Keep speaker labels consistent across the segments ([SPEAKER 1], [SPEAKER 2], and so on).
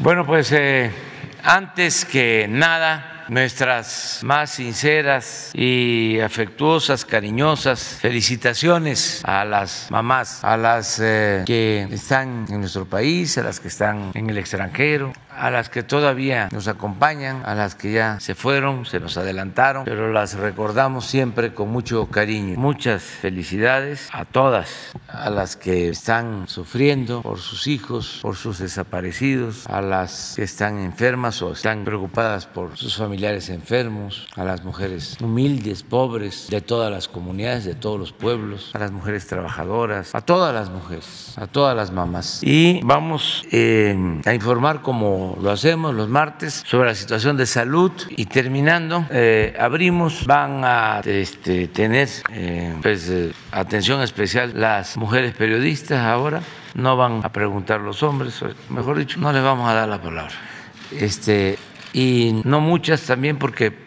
[SPEAKER 1] Bueno, pues eh, antes que nada nuestras más sinceras y afectuosas, cariñosas felicitaciones a las mamás, a las eh, que están en nuestro país, a las que están en el extranjero, a las que todavía nos acompañan, a las que ya se fueron, se nos adelantaron, pero las recordamos siempre con mucho cariño. Muchas felicidades a todas, a las que están sufriendo por sus hijos, por sus desaparecidos, a las que están enfermas o están preocupadas por sus familiares enfermos, a las mujeres humildes, pobres, de todas las comunidades, de todos los pueblos, a las mujeres trabajadoras, a todas las mujeres, a todas las mamás. Y vamos eh, a informar como lo hacemos los martes, sobre la situación de salud y terminando, eh, abrimos, van a este, tener eh, pues, eh, atención especial las mujeres periodistas ahora, no van a preguntar los hombres, mejor dicho, no les vamos a dar la palabra. Este, y no muchas también porque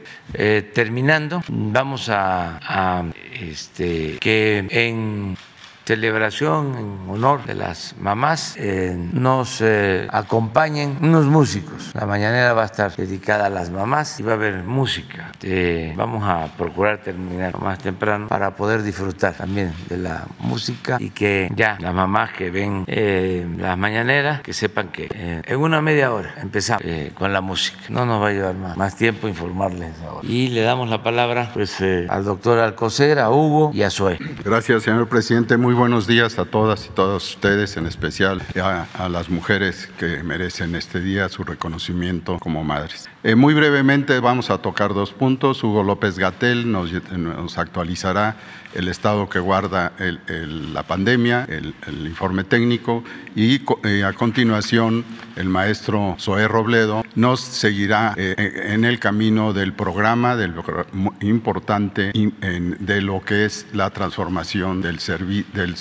[SPEAKER 1] terminando vamos a, a este, que en celebración en honor de las mamás, eh, nos eh, acompañen unos músicos. La mañanera va a estar dedicada a las mamás y va a haber música. Eh, vamos a procurar terminar más temprano para poder disfrutar también de la música y que ya las mamás que ven las mañaneras, que sepan que en una media hora empezamos con la música. No nos va a llevar más, más tiempo informarles ahora. Y le damos la palabra pues, al doctor Alcocer, a Hugo y a Zoe.
[SPEAKER 2] Gracias, señor presidente. Muy buenos días a todas y todos ustedes, en especial a, las mujeres que merecen este día su reconocimiento como madres. Eh, muy brevemente vamos a tocar dos puntos. Hugo López Gatel nos, nos actualizará el estado que guarda la pandemia, el, informe técnico y eh, a continuación el maestro Zoé Robledo nos seguirá eh, en el camino del programa, del importante de lo que es la transformación del, del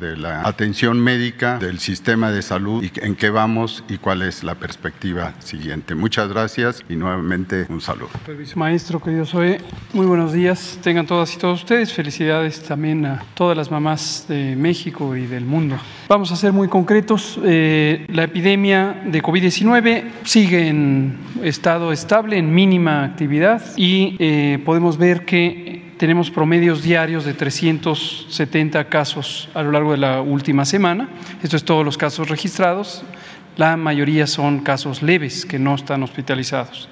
[SPEAKER 2] de la atención médica, del sistema de salud y en qué vamos y cuál es la perspectiva siguiente. Muchas gracias y nuevamente un saludo.
[SPEAKER 3] Maestro, querido Zoé, muy buenos días. Tengan todas y todos ustedes. Felicidades también a todas las mamás de México y del mundo. Vamos a ser muy concretos. Eh, la epidemia de COVID-19 sigue en estado estable, en mínima actividad y eh, podemos ver que tenemos promedios diarios de 370 casos a lo largo de la última semana. Esto es todos los casos registrados. La mayoría son casos leves que no están hospitalizados.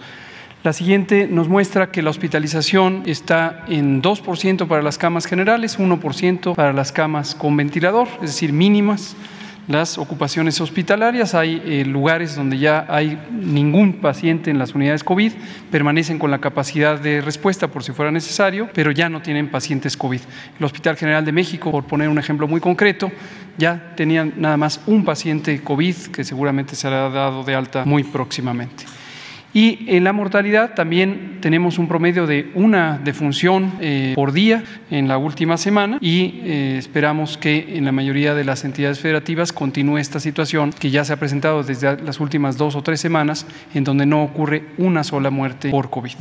[SPEAKER 3] La siguiente nos muestra que la hospitalización está en 2% para las camas generales, 1% para las camas con ventilador, es decir, mínimas las ocupaciones hospitalarias. Hay eh, lugares donde ya hay ningún paciente en las unidades COVID, permanecen con la capacidad de respuesta por si fuera necesario, pero ya no tienen pacientes COVID. El Hospital General de México, por poner un ejemplo muy concreto, ya tenían nada más un paciente COVID que seguramente será dado de alta muy próximamente. Y en la mortalidad también tenemos un promedio de una defunción eh, por día en la última semana y eh, esperamos que en la mayoría de las entidades federativas continúe esta situación que ya se ha presentado desde las últimas dos o tres semanas en donde no ocurre una sola muerte por COVID.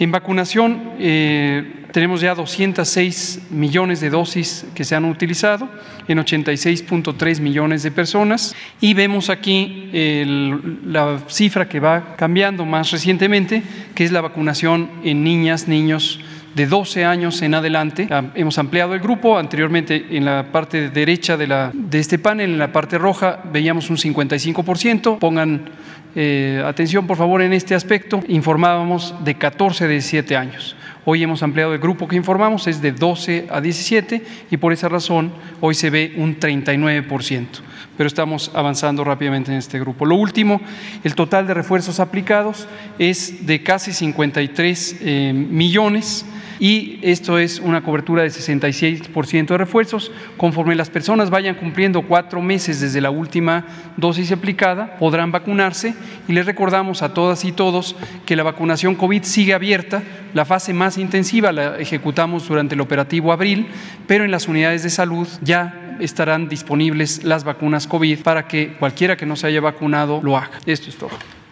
[SPEAKER 3] En vacunación eh, tenemos ya 206 millones de dosis que se han utilizado en 86.3 millones de personas y vemos aquí la cifra que va cambiando más recientemente, que es la vacunación en niñas, niños de 12 años en adelante. Ah, hemos ampliado el grupo. Anteriormente, en la parte derecha de, la, de este panel, en la parte roja, veíamos un 55%. Pongan eh, atención, por favor, en este aspecto. Informábamos de 14 a 17 años. Hoy hemos ampliado el grupo que informamos, es de 12 a 17 y por esa razón hoy se ve un 39% pero estamos avanzando rápidamente en este grupo. Lo último, el total de refuerzos aplicados es de casi 53 eh, millones y esto es una cobertura de 66% de refuerzos. Conforme las personas vayan cumpliendo cuatro meses desde la última dosis aplicada, podrán vacunarse y les recordamos a todas y todos que la vacunación COVID sigue abierta. La fase más intensiva la ejecutamos durante el operativo abril, pero en las unidades de salud ya estarán disponibles las vacunas COVID para que cualquiera que no se haya vacunado lo haga. Esto es todo.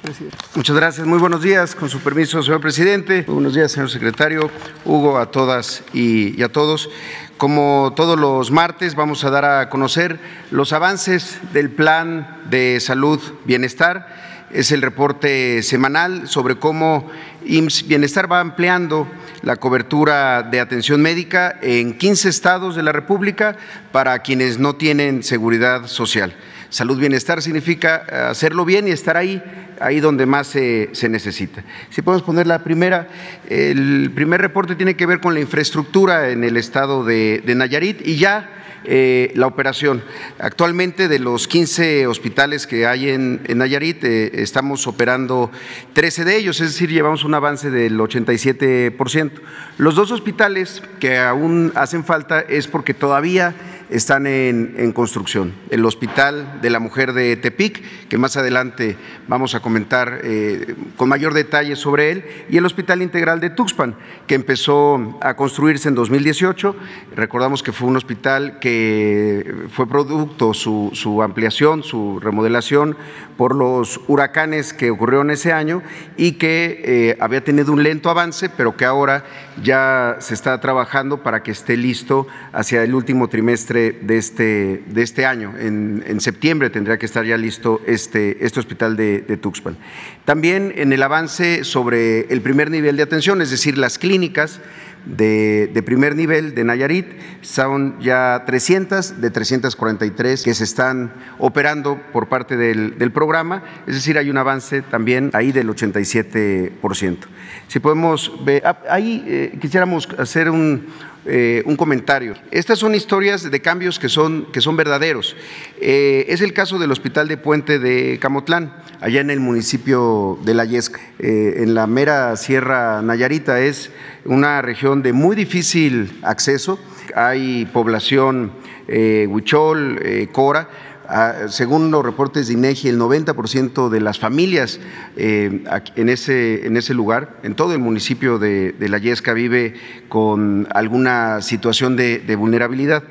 [SPEAKER 4] Muchas gracias. Muy buenos días. Con su permiso, señor presidente. Muy buenos días, señor secretario. Hugo, a todas y, y a todos. Como todos los martes, vamos a dar a conocer los avances del Plan de Salud Bienestar es el reporte semanal sobre cómo IMSS Bienestar va ampliando la cobertura de atención médica en 15 estados de la República para quienes no tienen seguridad social. Salud Bienestar significa eh, hacerlo bien y estar ahí, ahí donde más se, se, necesita. Si podemos poner la primera, el primer reporte tiene que ver con la infraestructura en el estado de, de Nayarit y ya eh, la operación. Actualmente de los 15 hospitales que hay en, en Nayarit, eh, estamos operando 13 de ellos, es decir, llevamos un avance del 87%. Los dos hospitales que aún hacen falta es porque todavía están en, construcción. El Hospital de la Mujer de Tepic, que más adelante vamos a comentar eh, con mayor detalle sobre él, y el Hospital Integral de Tuxpan, que empezó a construirse en 2018. Recordamos que fue un hospital que fue producto, su, su ampliación, su remodelación, por los huracanes que ocurrieron ese año y que eh, había tenido un lento avance, pero que ahora ya se está trabajando para que esté listo hacia el último trimestre de este, de este año. En, en septiembre tendría que estar ya listo este, este hospital de, de Tuxpan. También en el avance sobre el primer nivel de atención, es decir, las clínicas, de, de, primer nivel de Nayarit, son ya 300 de 343 que se están operando por parte del, del, programa, es decir, hay un avance también ahí del 87%. Si podemos ver, ahí eh, quisiéramos hacer un, eh, un comentario. Estas son historias de cambios que son, que son verdaderos. Eh, es el caso del Hospital de Puente de Camotlán, allá en el municipio de La Yesca, eh, en la mera Sierra Nayarita. Es una región de muy difícil acceso. Hay población huichol, cora, según los reportes de INEGI, el 90% de las familias eh, en, ese, lugar, en todo el municipio de, La Yesca, vive con alguna situación de, de vulnerabilidad.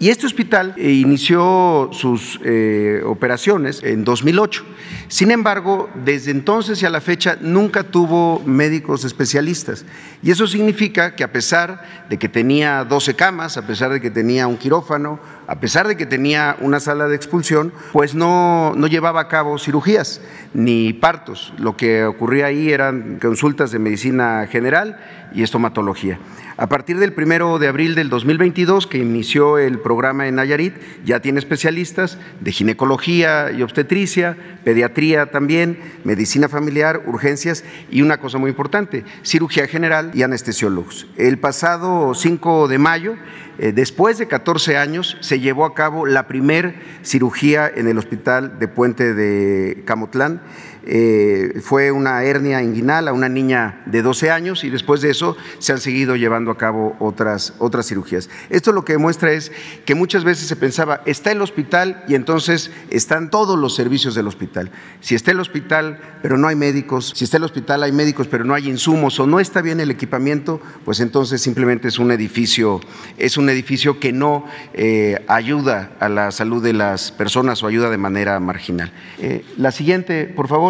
[SPEAKER 4] Y este hospital eh, inició sus eh, operaciones en 2008. Sin embargo, desde entonces y a la fecha nunca tuvo médicos especialistas. Y eso significa que a pesar de que tenía 12 camas, a pesar de que tenía un quirófano, a pesar de que tenía una sala de expulsión, pues no, no llevaba a cabo cirugías ni partos. Lo que ocurría ahí eran consultas de medicina general y estomatología. A partir del primero de abril del 2022, que inició el programa en Nayarit, ya tiene especialistas de ginecología y obstetricia, pediatría también, medicina familiar, urgencias y una cosa muy importante, cirugía general y anestesiólogos. El pasado 5 de mayo, eh, después de 14 años, se llevó a cabo la primer cirugía en el hospital de Puente de Camotlán. Eh, fue una hernia inguinal a una niña de 12 años y después de eso se han seguido llevando a cabo otras, otras cirugías. Esto lo que demuestra es que muchas veces se pensaba, está el hospital y entonces están todos los servicios del hospital. Si está el hospital pero no hay médicos, si está el hospital hay médicos pero no hay insumos o no está bien el equipamiento, pues entonces simplemente es un edificio, es un edificio que no eh, ayuda a la salud de las personas o ayuda de manera marginal. Eh, la siguiente, por favor.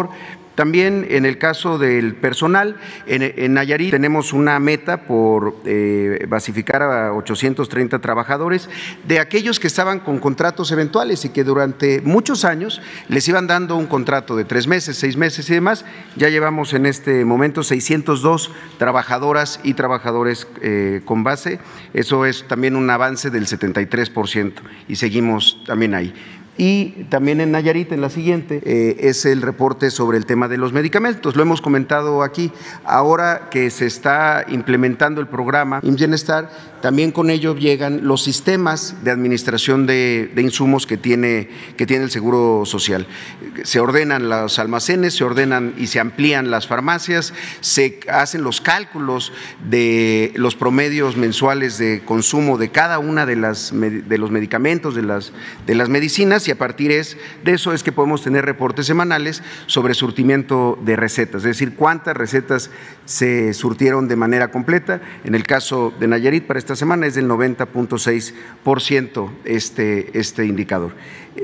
[SPEAKER 4] También en el caso del personal, en, Nayarit tenemos una meta por eh, basificar a 830 trabajadores de aquellos que estaban con contratos eventuales y que durante muchos años les iban dando un contrato de tres meses, seis meses y demás. Ya llevamos en este momento 602 trabajadoras y trabajadores eh, con base. Eso es también un avance del 73% y seguimos también ahí. Y también en Nayarit, en la siguiente, eh, es el reporte sobre el tema de los medicamentos. Lo hemos comentado aquí. Ahora que se está implementando el programa Bienestar, también con ello llegan los sistemas de administración de, de, insumos que tiene, que tiene el Seguro Social. Se ordenan los almacenes, se ordenan y se amplían las farmacias, se hacen los cálculos de los promedios mensuales de consumo de cada una de, las, de los medicamentos, de las, de las medicinas, y a partir de eso es que podemos tener reportes semanales sobre surtimiento de recetas, es decir, cuántas recetas se surtieron de manera completa. En el caso de Nayarit, para esta semana es del 90.6% este, este indicador.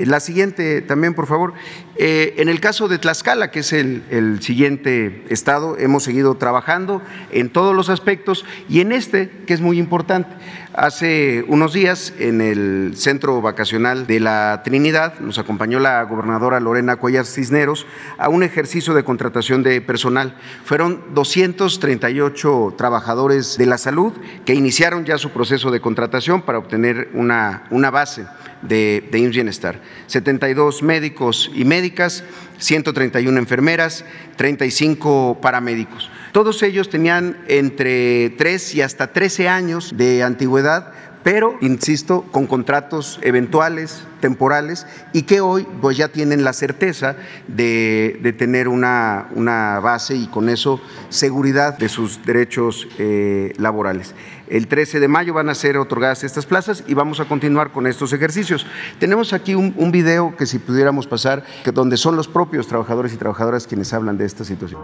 [SPEAKER 4] La siguiente también, por favor. en el caso de Tlaxcala, que es el, el siguiente estado, hemos seguido trabajando en todos los aspectos y en este, que es muy importante. Hace unos días, en el centro vacacional de la Trinidad, nos acompañó la gobernadora Lorena Cuellar Cisneros a un ejercicio de contratación de personal. Fueron 238 trabajadores de la salud que iniciaron ya su proceso de contratación para obtener una, una base de, de Bienestar. 72 médicos y médicas, 131 enfermeras, 35 paramédicos. Todos ellos tenían entre 3 y hasta 13 años de antigüedad, pero, insisto, con contratos eventuales, temporales, y que hoy pues ya tienen la certeza de, tener una, una, base y con eso seguridad de sus derechos eh, laborales. El 13 de mayo van a ser otorgadas estas plazas y vamos a continuar con estos ejercicios. Tenemos aquí un, un video que si pudiéramos pasar, que donde son los propios trabajadores y trabajadoras quienes hablan de esta situación.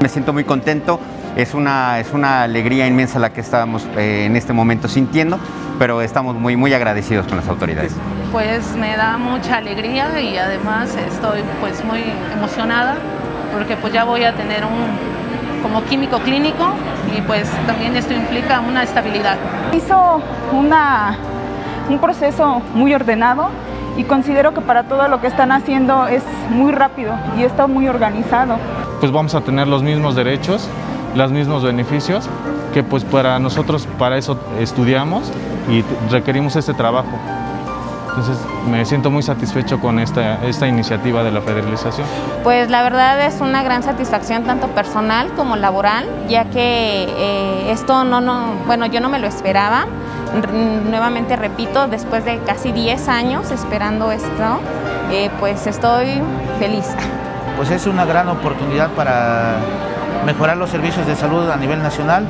[SPEAKER 5] Me siento muy contento, es una, es una alegría inmensa la que estamos eh, en este momento sintiendo, pero estamos muy, muy agradecidos con las autoridades.
[SPEAKER 6] Pues me da mucha alegría y además estoy pues muy emocionada porque pues ya voy a tener un como químico clínico y pues también esto implica una estabilidad.
[SPEAKER 7] Hizo una, un proceso muy ordenado y considero que para todo lo que están haciendo es muy rápido y está muy organizado.
[SPEAKER 8] Pues vamos a tener los mismos derechos, los mismos beneficios, que pues para nosotros para eso estudiamos y requerimos este trabajo. Entonces me siento muy satisfecho con esta, esta iniciativa de la federalización.
[SPEAKER 9] Pues la verdad es una gran satisfacción tanto personal como laboral, ya que eh, esto no, no, bueno, yo no me lo esperaba. Nuevamente repito, después de casi 10 años esperando esto, eh, pues estoy feliz.
[SPEAKER 10] Pues es una gran oportunidad para mejorar los servicios de salud a nivel nacional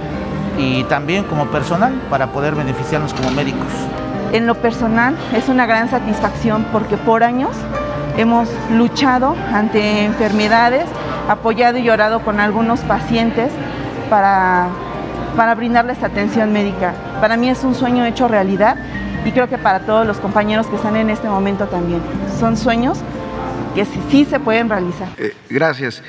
[SPEAKER 10] y también como personal para poder beneficiarnos como médicos.
[SPEAKER 7] En lo personal es una gran satisfacción porque por años hemos luchado ante enfermedades, apoyado y llorado con algunos pacientes para, para brindarles atención médica. Para mí es un sueño hecho realidad y creo que para todos los compañeros que están en este momento también. Son sueños que sí, se pueden realizar.
[SPEAKER 4] Eh, gracias.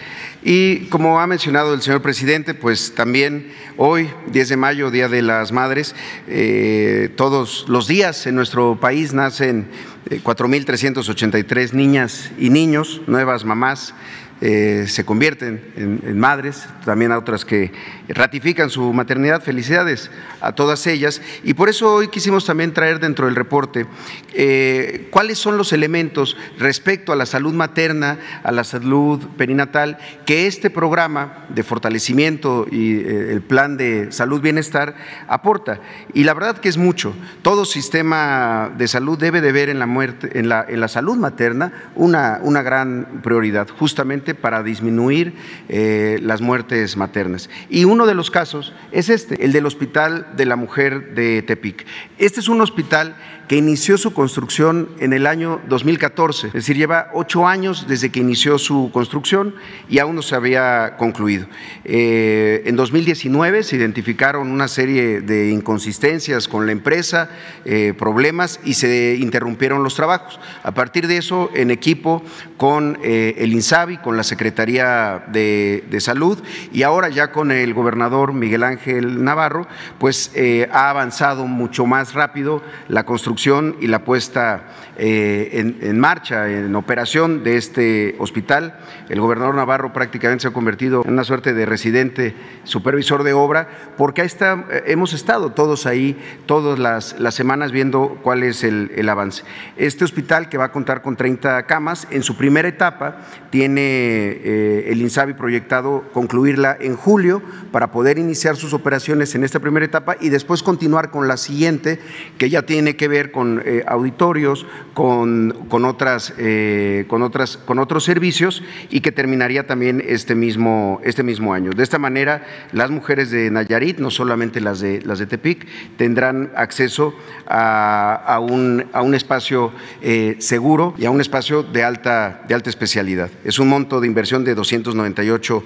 [SPEAKER 4] Y como ha mencionado el señor presidente, pues también hoy, 10 de mayo, Día de las Madres, eh, todos los días en nuestro país nacen 4.383 eh, niñas y niños, nuevas mamás eh, se convierten en, madres, también a otras que ratifican su maternidad. Felicidades a todas ellas. Y por eso hoy quisimos también traer dentro del reporte eh, cuáles son los elementos respecto a la salud materna, a la salud perinatal, que este programa de fortalecimiento y eh, el plan de salud-bienestar aporta. Y la verdad que es mucho. Todo sistema de salud debe de ver en la, muerte, en la, en la salud materna una, una gran prioridad, justamente para disminuir eh, las muertes maternas. Y uno de los casos es este, el del Hospital de la Mujer de Tepic. Este es un hospital que inició su construcción en el año 2014, es decir, lleva ocho años desde que inició su construcción y aún no se había concluido. Eh, en 2019 se identificaron una serie de inconsistencias con la empresa, eh, problemas y se interrumpieron los trabajos. A partir de eso, en equipo con eh, el INSABI, con la Secretaría de, de, Salud y ahora ya con el gobernador Miguel Ángel Navarro, pues ha avanzado mucho más rápido la construcción y la puesta eh, en, marcha, en operación de este hospital. El gobernador Navarro prácticamente se ha convertido en una suerte de residente supervisor de obra, porque eh, hemos estado todos ahí, todas las, las semanas viendo cuál es el, el, avance. Este hospital, que va a contar con 30 camas, en su primera etapa tiene eh, el INSABI proyectado concluirla en julio para poder iniciar sus operaciones en esta primera etapa y después continuar con la siguiente, que ya tiene que ver con eh, auditorios, con, con, otras, eh, con, otras, con otros servicios y que terminaría también este mismo, este mismo año. De esta manera, las mujeres de Nayarit, no solamente las de, las de Tepic, tendrán acceso a, un, a un, espacio eh, seguro y a un espacio de alta, de alta especialidad. Es un monto de inversión de 298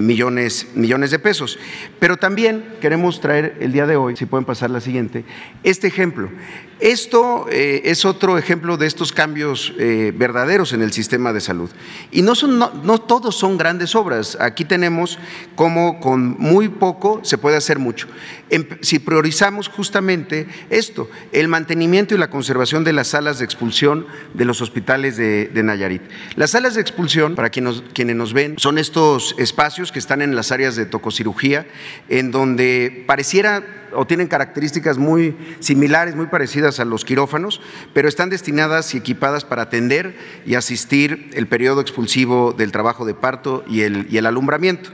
[SPEAKER 4] millones, millones de pesos. Pero también queremos traer el día de hoy, si pueden pasar la siguiente, este ejemplo. Esto eh, es otro ejemplo de estos cambios eh, verdaderos en el sistema de salud. Y no, son, no, todos son grandes obras. Aquí tenemos cómo con muy poco se puede hacer mucho. si priorizamos justamente esto, el mantenimiento y la conservación de las salas de expulsión de los hospitales de, Nayarit. Las salas de expulsión, para quienes quienes nos ven, son estos espacios que están en las áreas de tococirugía, en donde pareciera o tienen características muy similares, muy parecidas a los quirófanos, pero están destinadas y equipadas para atender y asistir el periodo expulsivo del trabajo de parto y el, y el alumbramiento.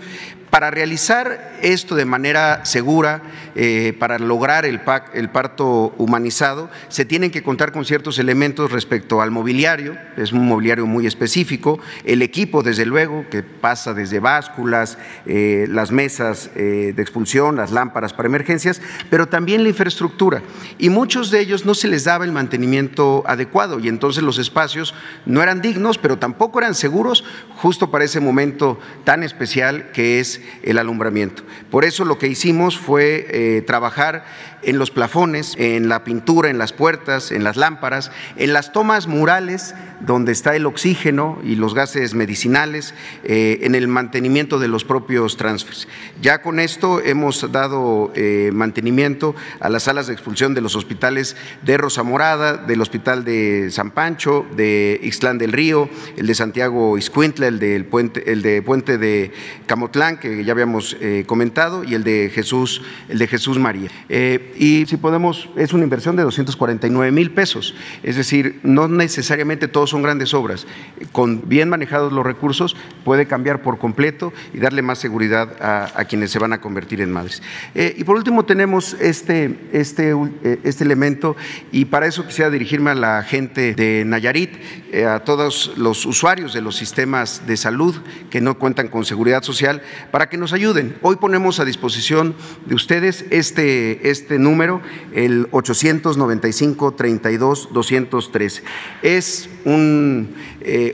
[SPEAKER 4] Para realizar esto de manera segura, eh, para lograr el, el, parto humanizado, se tienen que contar con ciertos elementos respecto al mobiliario, es un mobiliario muy específico, el equipo, desde luego, que pasa desde básculas, eh, las mesas eh, de expulsión, las lámparas para emergencias, pero también la infraestructura. Y muchos de ellos no se les daba el mantenimiento adecuado y entonces los espacios no eran dignos, pero tampoco eran seguros justo para ese momento tan especial que es el alumbramiento. Por eso lo que hicimos fue eh, trabajar en los plafones, en la pintura, en las puertas, en las lámparas, en las tomas murales donde está el oxígeno y los gases medicinales, eh, en el mantenimiento de los propios transfers. Ya con esto hemos dado eh, mantenimiento a las salas de expulsión de los hospitales de Rosa Morada, del Hospital de San Pancho, de Ixtlán del Río, el de Santiago Iscuintla, el, del puente, el de Puente de Camotlán, que ya habíamos eh, comentado, y el de Jesús, el de Jesús María y si podemos, es una inversión de 249 mil pesos. Es decir, no necesariamente todos son grandes obras. Con bien manejados los recursos puede cambiar por completo y darle más seguridad a, quienes se van a convertir en madres. Eh, y por último tenemos este, este, eh, este elemento y para eso quisiera dirigirme a la gente de Nayarit, eh, a todos los usuarios de los sistemas de salud que no cuentan con seguridad social, para que nos ayuden. Hoy ponemos a disposición de ustedes este, este número, el 895-32-213. Es un,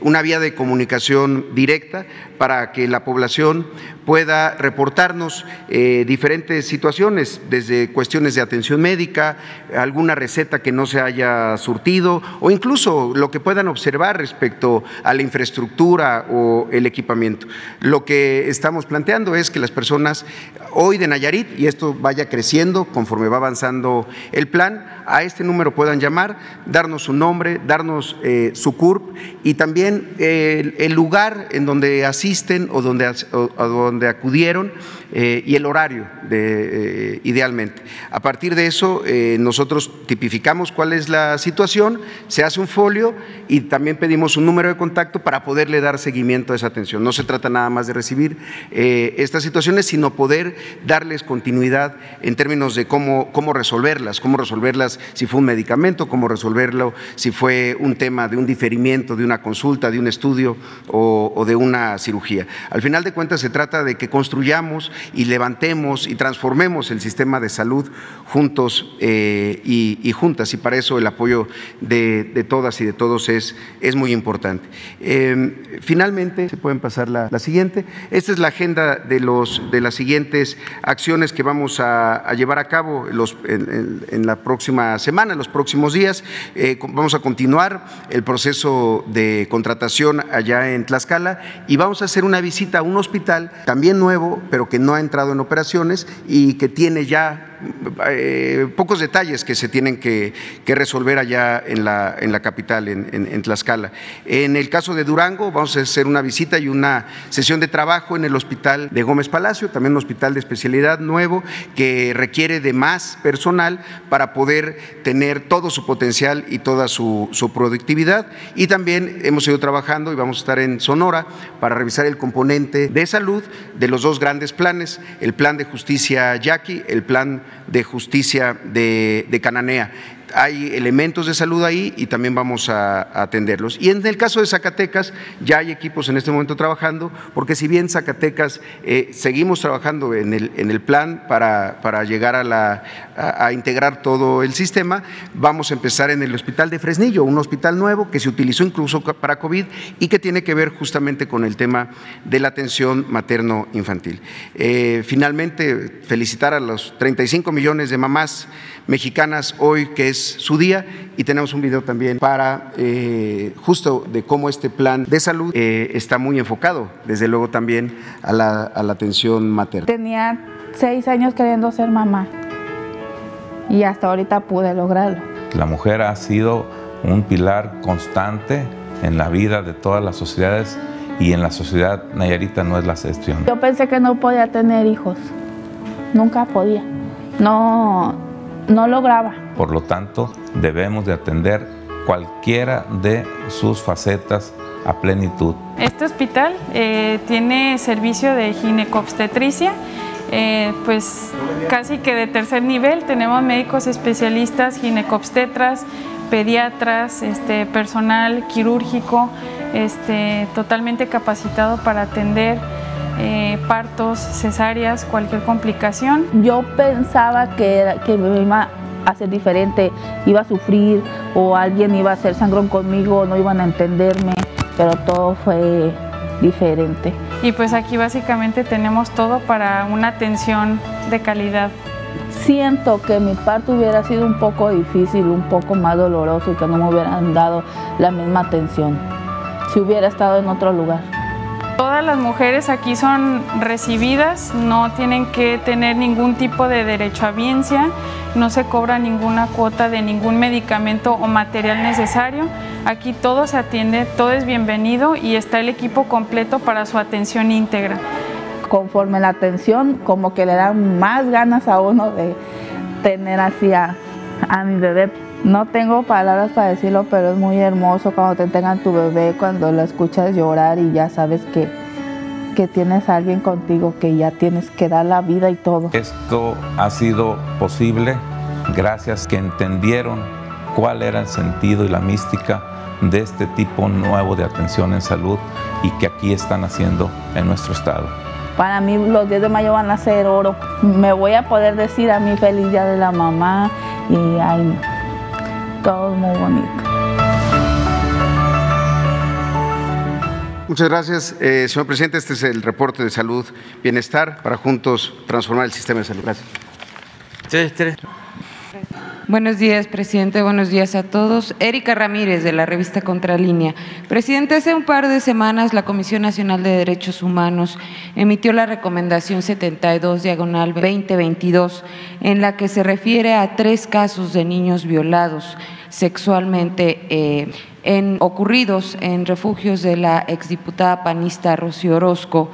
[SPEAKER 4] una vía de comunicación directa para que la población pueda reportarnos eh, diferentes situaciones, desde cuestiones de atención médica, alguna receta que no se haya surtido o incluso lo que puedan observar respecto a la infraestructura o el equipamiento. Lo que estamos planteando es que las personas hoy de Nayarit, y esto vaya creciendo conforme va avanzando el plan, a este número puedan llamar, darnos su nombre, darnos eh, su CURP y también el lugar en donde asisten o donde, o, donde donde acudieron eh, y el horario de, eh, idealmente. A partir de eso, eh, nosotros tipificamos cuál es la situación, se hace un folio y también pedimos un número de contacto para poderle dar seguimiento a esa atención. No se trata nada más de recibir estas situaciones, sino poder darles continuidad en términos de cómo, cómo resolverlas, cómo resolverlas si fue un medicamento, cómo resolverlo si fue un tema de un diferimiento, de una consulta, de un estudio o, de una cirugía. Al final de cuentas, se trata de que construyamos y levantemos y transformemos el sistema de salud juntos eh, y, juntas. Y para eso el apoyo de, todas y de todos es, es muy importante. Em, finalmente, se pueden pasar la, siguiente. Esta es la agenda de, los, de las siguientes acciones que vamos a, llevar a cabo en, la próxima semana, en los próximos días. Eh, vamos a continuar el proceso de contratación allá en Tlaxcala y vamos a hacer una visita a un hospital también nuevo, pero que no ha entrado en operaciones y que tiene ya eh, pocos detalles que se tienen que, resolver allá en la, en la capital, en, Tlaxcala. En el caso de Durango, vamos a hacer una visita y una sesión de trabajo en el hospital de Gómez Palacio, también un hospital de especialidad nuevo que requiere de más personal para poder tener todo su potencial y toda su, su productividad. Y también hemos ido trabajando y vamos a estar en Sonora para revisar el componente de salud de los dos grandes planes, el plan de justicia Yaqui, el plan de justicia de, de Cananea hay elementos de salud ahí y también vamos a, atenderlos. Y en el caso de Zacatecas, ya hay equipos en este momento trabajando, porque si bien Zacatecas eh, seguimos trabajando en el, en el plan para, para llegar a, la, a, integrar todo el sistema, vamos a empezar en el hospital de Fresnillo, un hospital nuevo que se utilizó incluso para COVID y que tiene que ver justamente con el tema de la atención materno-infantil. Eh, finalmente, felicitar a los 35 millones de mamás mexicanas hoy, que es su día, y tenemos un video también para eh, justo de cómo este plan de salud eh, está muy enfocado, desde luego también a la, a la atención materna.
[SPEAKER 11] Tenía seis años queriendo ser mamá y hasta ahorita pude lograrlo.
[SPEAKER 12] La mujer ha sido un pilar constante en la vida de todas las sociedades y en la sociedad nayarita no es la excepción.
[SPEAKER 11] Yo pensé que no podía tener hijos, nunca podía, no, no lograba.
[SPEAKER 12] Por lo tanto, debemos de atender cualquiera de sus facetas a plenitud.
[SPEAKER 13] Este hospital eh, tiene servicio de ginecobstetricia, eh, pues casi que de tercer nivel. Tenemos médicos especialistas, ginecobstetras, pediatras, este, personal quirúrgico, este, totalmente capacitado para atender eh, partos, cesáreas, cualquier complicación.
[SPEAKER 11] Yo pensaba que, era, que me iba a ser diferente, iba a sufrir o alguien iba a hacer sangrón conmigo, no iban a entenderme, pero todo fue diferente.
[SPEAKER 13] Y pues aquí básicamente tenemos todo para una atención de calidad.
[SPEAKER 11] Siento que mi parto hubiera sido un poco difícil, un poco más doloroso y que no me hubieran dado la misma atención si hubiera estado en otro lugar.
[SPEAKER 13] Todas las mujeres aquí son recibidas, no tienen que tener ningún tipo de derecho a biencia, no se cobra ninguna cuota de ningún medicamento o material necesario. Aquí todo se atiende, todo es bienvenido y está el equipo completo para su atención íntegra.
[SPEAKER 11] Conforme la atención, como que le dan más ganas a uno de tener así a, a mi bebé. No tengo palabras para decirlo, pero es muy hermoso cuando te tengan tu bebé, cuando lo escuchas llorar y ya sabes que, que tienes a alguien contigo, que ya tienes que dar la vida y todo.
[SPEAKER 12] Esto ha sido posible gracias que entendieron cuál era el sentido y la mística de este tipo nuevo de atención en salud y que aquí están haciendo en nuestro estado.
[SPEAKER 11] Para mí los 10 de mayo van a ser oro. Me voy a poder decir a mi feliz día de la mamá y ay, todo muy bonito.
[SPEAKER 4] Muchas gracias, eh, señor presidente. Este es el reporte de salud bienestar para juntos transformar el sistema de salud. Gracias.
[SPEAKER 14] Buenos días, presidente. Buenos días a todos. Erika Ramírez, de la revista Contralínea. Presidente, hace un par de semanas la Comisión Nacional de Derechos Humanos emitió la recomendación 72 diagonal 2022, en la que se refiere a tres casos de niños violados sexualmente eh, ocurridos en refugios de la exdiputada panista Rocío Orozco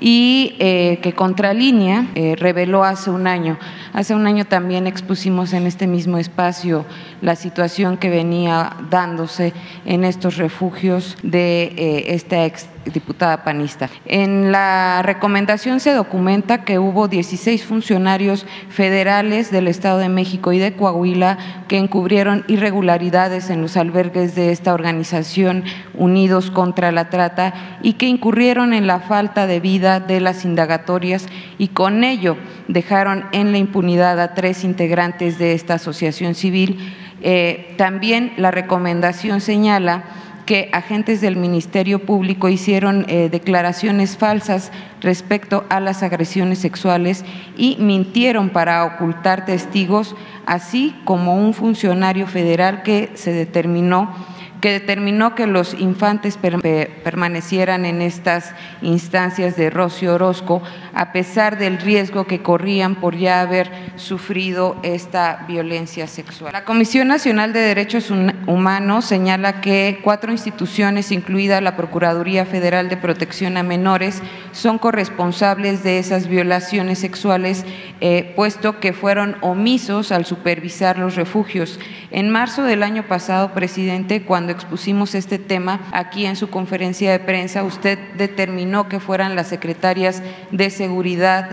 [SPEAKER 14] y eh, que Contralínea eh, reveló hace un año. Hace un año también expusimos en este mismo espacio la situación que venía dándose en estos refugios de eh, esta ex diputada panista. En la recomendación se documenta que hubo 16 funcionarios federales del Estado de México y de Coahuila que encubrieron irregularidades en los albergues de esta organización Unidos contra la Trata y que incurrieron en la falta de vida de las indagatorias y con ello dejaron en la impunidad a tres integrantes de esta asociación civil. Eh, también la recomendación señala que agentes del Ministerio Público hicieron eh, declaraciones falsas respecto a las agresiones sexuales y mintieron para ocultar testigos, así como un funcionario federal que se determinó que determinó que los infantes permanecieran en estas instancias de Rocío Orozco a pesar del riesgo que corrían por ya haber sufrido esta violencia sexual. La Comisión Nacional de Derechos Humanos señala que cuatro instituciones, incluida la Procuraduría Federal de Protección a Menores, son corresponsables de esas violaciones sexuales, eh, puesto que fueron omisos al supervisar los refugios. En marzo del año pasado, presidente, cuando expusimos este tema aquí en su conferencia de prensa, usted determinó que fueran las secretarias de Seguridad,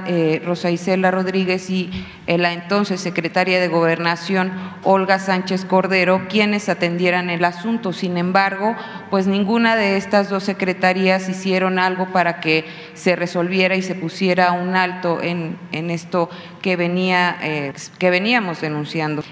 [SPEAKER 14] eh, Rosa Isela Rodríguez, y eh, la entonces secretaria de Gobernación, Olga Sánchez Cordero, quienes atendieran el asunto. Sin embargo, pues ninguna de estas dos secretarías hicieron algo para que se resolviera y se pusiera un alto en, en esto que, venía, eh, que veníamos denunciando.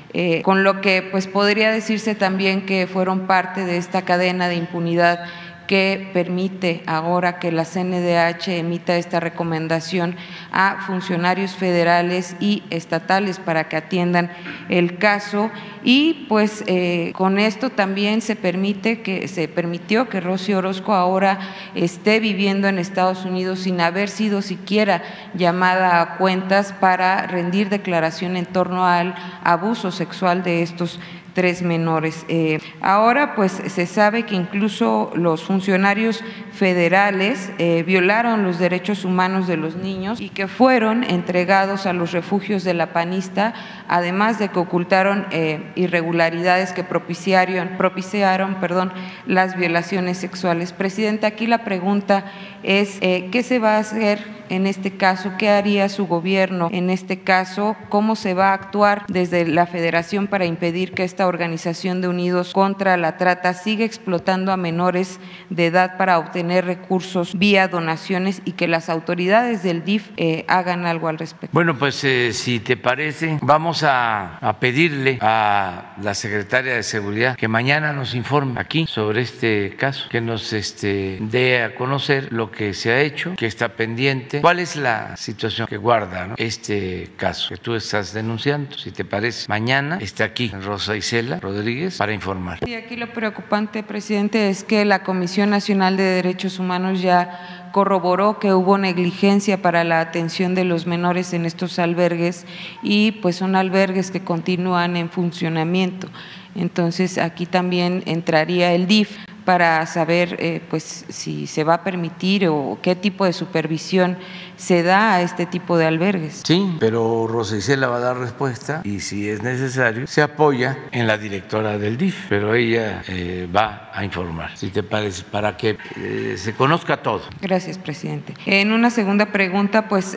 [SPEAKER 14] Con lo que pues podría decirse también que fueron parte de esta cadena de impunidad que permite ahora que la CNDH emita esta recomendación a funcionarios federales y estatales para que atiendan el caso y pues eh, con esto también se permite que se permitió que Rocío Orozco ahora esté viviendo en Estados Unidos sin haber sido siquiera llamada a cuentas para rendir declaración en torno al abuso sexual de estos tres menores. Eh, ahora pues se sabe que incluso los funcionarios federales eh, violaron los derechos humanos de los niños y que fueron entregados a los refugios de la panista, además de que ocultaron eh, irregularidades que propiciaron, propiciaron perdón, las violaciones sexuales. Presidenta, aquí la pregunta es ¿qué se va a hacer en este caso? ¿Qué haría su gobierno en este caso? ¿Cómo se va a actuar desde la federación para impedir que esta organización de Unidos contra la Trata siga explotando a menores de edad para obtener recursos vía donaciones y que las autoridades del DIF eh, hagan algo al respecto?
[SPEAKER 1] Bueno, pues eh, si te parece, vamos a, a pedirle a la secretaria de Seguridad que mañana nos informe aquí sobre este caso, que nos este, dé a conocer lo que se ha hecho, que está pendiente ¿Cuál es la situación que guarda este caso que tú estás denunciando? Si te parece, mañana está aquí Rosa Isela Rodríguez para informar.
[SPEAKER 14] Y aquí lo preocupante, presidente, es que la Comisión Nacional de Derechos Humanos ya corroboró que hubo negligencia para la atención de los menores en estos albergues y pues son albergues que continúan en funcionamiento. Entonces aquí también entraría el DIF para saber eh, pues si se va a permitir o qué tipo de supervisión se da a este tipo de albergues.
[SPEAKER 1] Sí, pero Rosa Isela va a dar respuesta y si es necesario se apoya en la directora del DIF, pero ella eh, va a informar, si te parece, para que eh, se conozca todo.
[SPEAKER 14] Gracias, presidente. En una segunda pregunta, pues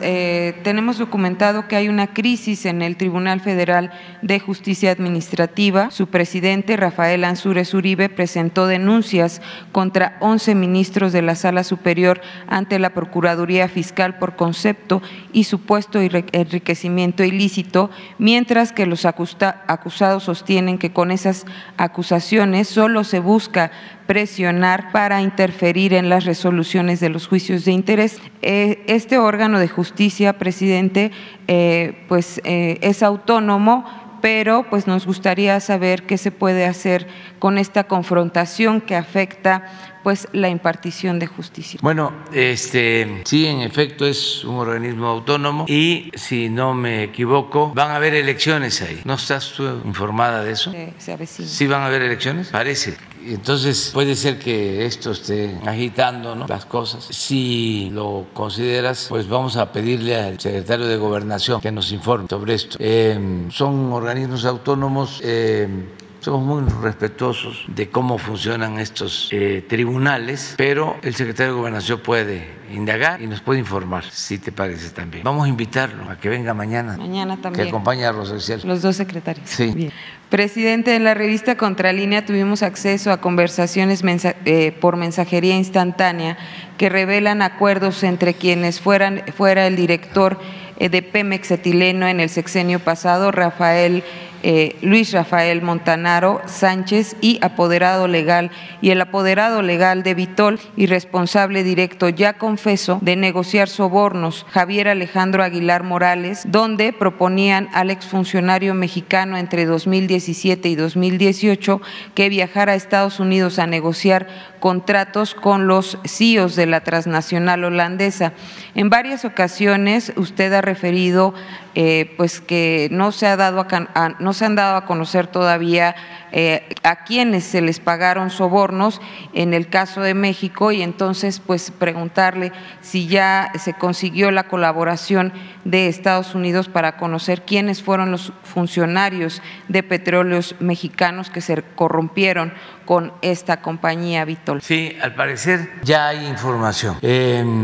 [SPEAKER 14] tenemos documentado que hay una crisis en el Tribunal Federal de Justicia Administrativa. Su presidente, Rafael Ansúrez Uribe, presentó denuncias contra 11 ministros de la Sala Superior ante la Procuraduría Fiscal por concepto y supuesto enriquecimiento ilícito, mientras que los acusados sostienen que con esas acusaciones solo se busca presionar para interferir en las resoluciones de los juicios de interés. Eh, este órgano de justicia, presidente, eh, pues eh, es autónomo pero pues nos gustaría saber qué se puede hacer con esta confrontación que afecta pues la impartición de justicia.
[SPEAKER 1] Bueno, este sí, en efecto es un organismo autónomo y si no me equivoco, van a haber elecciones ahí. ¿No estás tú informada de eso?
[SPEAKER 14] se
[SPEAKER 1] Sí van a haber elecciones, parece. Entonces puede ser que esto esté agitando las cosas. Si lo consideras, pues vamos a pedirle al secretario de Gobernación que nos informe sobre esto. Eh, son organismos autónomos. Eh, somos muy respetuosos de cómo funcionan estos eh, tribunales, pero el secretario de Gobernación puede indagar y nos puede informar, si te parece también. Vamos a invitarlo a que venga mañana.
[SPEAKER 14] Mañana también.
[SPEAKER 1] Que acompañe a Rosacel.
[SPEAKER 14] Los dos secretarios.
[SPEAKER 1] Sí.
[SPEAKER 14] Presidente, en la revista Contralínea tuvimos acceso a conversaciones eh, por mensajería instantánea que revelan acuerdos entre quienes fueran, fuera el director eh, de Pemex etileno en el sexenio pasado, Rafael eh, Luis Rafael Montanaro Sánchez y apoderado legal y el apoderado legal de Vitol y responsable directo ya confeso de negociar sobornos Javier Alejandro Aguilar Morales, donde proponían al exfuncionario mexicano entre 2017 y 2018 que viajara a Estados Unidos a negociar contratos con los CEOs de la transnacional holandesa. En varias ocasiones usted ha referido eh, pues que no se, ha dado no se han dado a conocer todavía eh, a quienes se les pagaron sobornos en el caso de México y entonces pues preguntarle si ya se consiguió la colaboración de Estados Unidos para conocer quiénes fueron los funcionarios de petróleos mexicanos que se corrompieron con esta compañía Vitol.
[SPEAKER 1] Sí, al parecer ya hay información.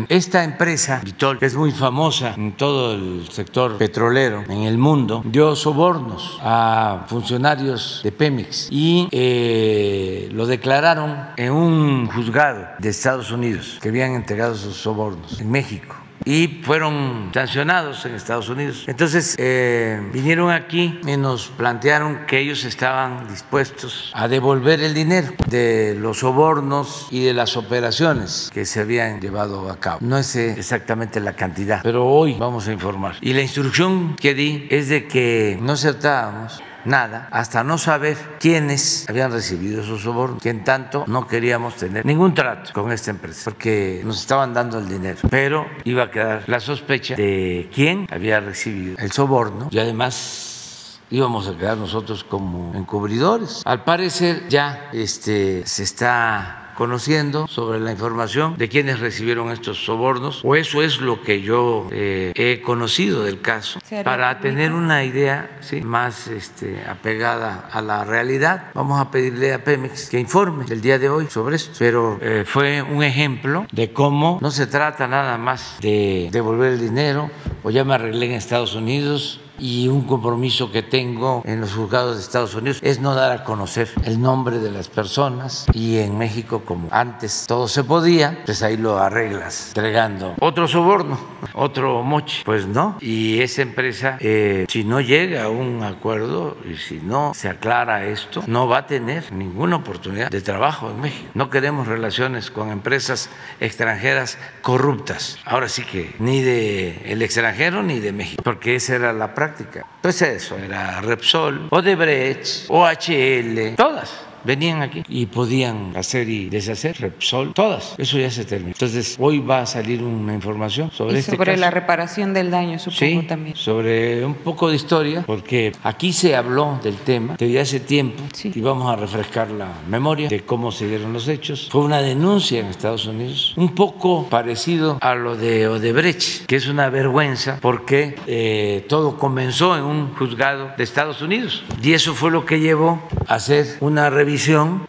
[SPEAKER 1] esta empresa, Vitol, es muy famosa en todo el sector petrolero en el mundo, dio sobornos a funcionarios de Pemex y eh, lo declararon en un juzgado de Estados Unidos que habían entregado sus sobornos en México y fueron sancionados en Estados Unidos. Entonces eh, vinieron aquí y nos plantearon que ellos estaban dispuestos a devolver el dinero de los sobornos y de las operaciones que se habían llevado a cabo. No sé exactamente la cantidad, pero hoy vamos a informar. Y la instrucción que di es de que no aceptábamos nada hasta no saber quiénes habían recibido esos sobornos, que en tanto no queríamos tener ningún trato con esta empresa, porque nos estaban dando el dinero, pero iba a quedar la sospecha de quién había recibido el soborno y además íbamos a quedar nosotros como encubridores. Al parecer ya este, se está conociendo sobre la información de quienes recibieron estos sobornos, o eso es lo que yo eh, he conocido del caso, para tener una idea ¿sí? más este, apegada a la realidad. Vamos a pedirle a Pemex que informe el día de hoy sobre esto, pero eh, fue un ejemplo de cómo no se trata nada más de devolver el dinero o ya me arreglé en Estados Unidos y un compromiso que tengo en los juzgados de Estados Unidos es no dar a conocer el nombre de las personas y en México como antes todo se podía, pues ahí lo arreglas entregando otro soborno, otro moche, pues no. Y esa empresa, eh, si no llega a un acuerdo y si no se aclara esto, no va a tener ninguna oportunidad de trabajo en México. No queremos relaciones con empresas extranjeras corruptas. Ahora sí que ni de el extranjero ni de México, porque esa era la práctica. Eso, era Repsol, Odebrecht, OHL, todas venían aquí y podían hacer y deshacer Repsol, todas. Eso ya se terminó. Entonces, hoy va a salir una información sobre
[SPEAKER 14] y
[SPEAKER 1] este
[SPEAKER 14] sobre
[SPEAKER 1] caso.
[SPEAKER 14] la reparación del daño, supongo
[SPEAKER 1] Sí,
[SPEAKER 14] también.
[SPEAKER 1] sobre un poco de historia, porque aquí se habló del tema desde hace tiempo y vamos a refrescar la memoria de cómo se dieron los hechos. Fue una denuncia en Estados Unidos, un poco parecido a lo de Odebrecht, que es una vergüenza porque eh, todo comenzó en un juzgado de Estados Unidos y eso fue lo que llevó a hacer una revisión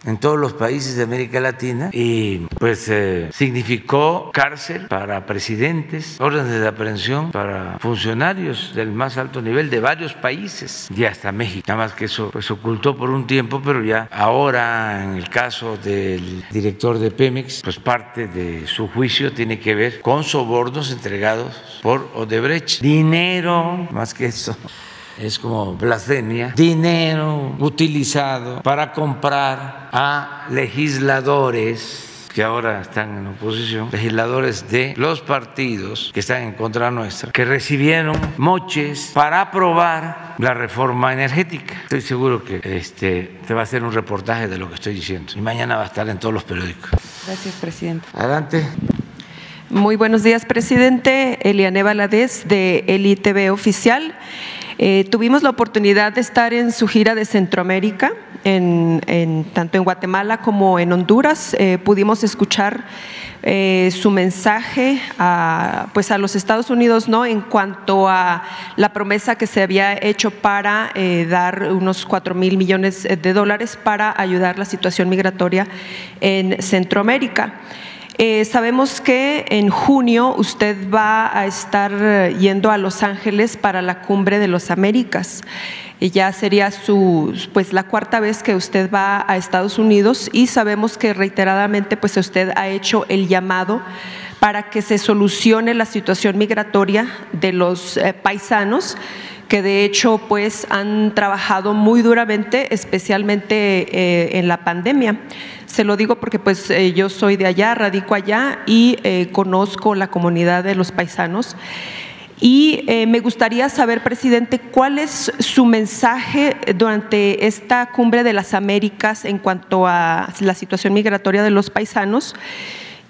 [SPEAKER 1] en todos los países de América Latina y pues eh, significó cárcel para presidentes, órdenes de aprehensión para funcionarios del más alto nivel de varios países y hasta México. Nada más que eso pues ocultó por un tiempo, pero ya ahora en el caso del director de Pemex, pues parte de su juicio tiene que ver con sobornos entregados por Odebrecht. Dinero, más que eso es como blasfemia, dinero utilizado para comprar a legisladores que ahora están en oposición, legisladores de los partidos que están en contra nuestra, que recibieron moches para aprobar la reforma energética. Estoy seguro que este, te va a hacer un reportaje de lo que estoy diciendo y mañana va a estar en todos los periódicos.
[SPEAKER 14] Gracias, presidente.
[SPEAKER 1] Adelante.
[SPEAKER 15] Muy buenos días, presidente. Eliane Valadez, de Eli TV Oficial. Eh, tuvimos la oportunidad de estar en su gira de Centroamérica, en, tanto en Guatemala como en Honduras. Eh, pudimos escuchar eh, su mensaje a, pues a los Estados Unidos ¿no? en cuanto a la promesa que se había hecho para dar unos 4 mil millones de dólares para ayudar la situación migratoria en Centroamérica. Eh, sabemos que en junio usted va a estar eh, yendo a Los Ángeles para la cumbre de los Américas. Y ya sería su, pues la cuarta vez que usted va a Estados Unidos y sabemos que reiteradamente pues usted ha hecho el llamado para que se solucione la situación migratoria de los eh, paisanos que de hecho pues han trabajado muy duramente, especialmente eh, en la pandemia. Se lo digo porque pues eh, yo soy de allá, radico allá y eh, conozco la comunidad de los paisanos. Y eh, me gustaría saber, presidente, cuál es su mensaje durante esta cumbre de las Américas en cuanto a la situación migratoria de los paisanos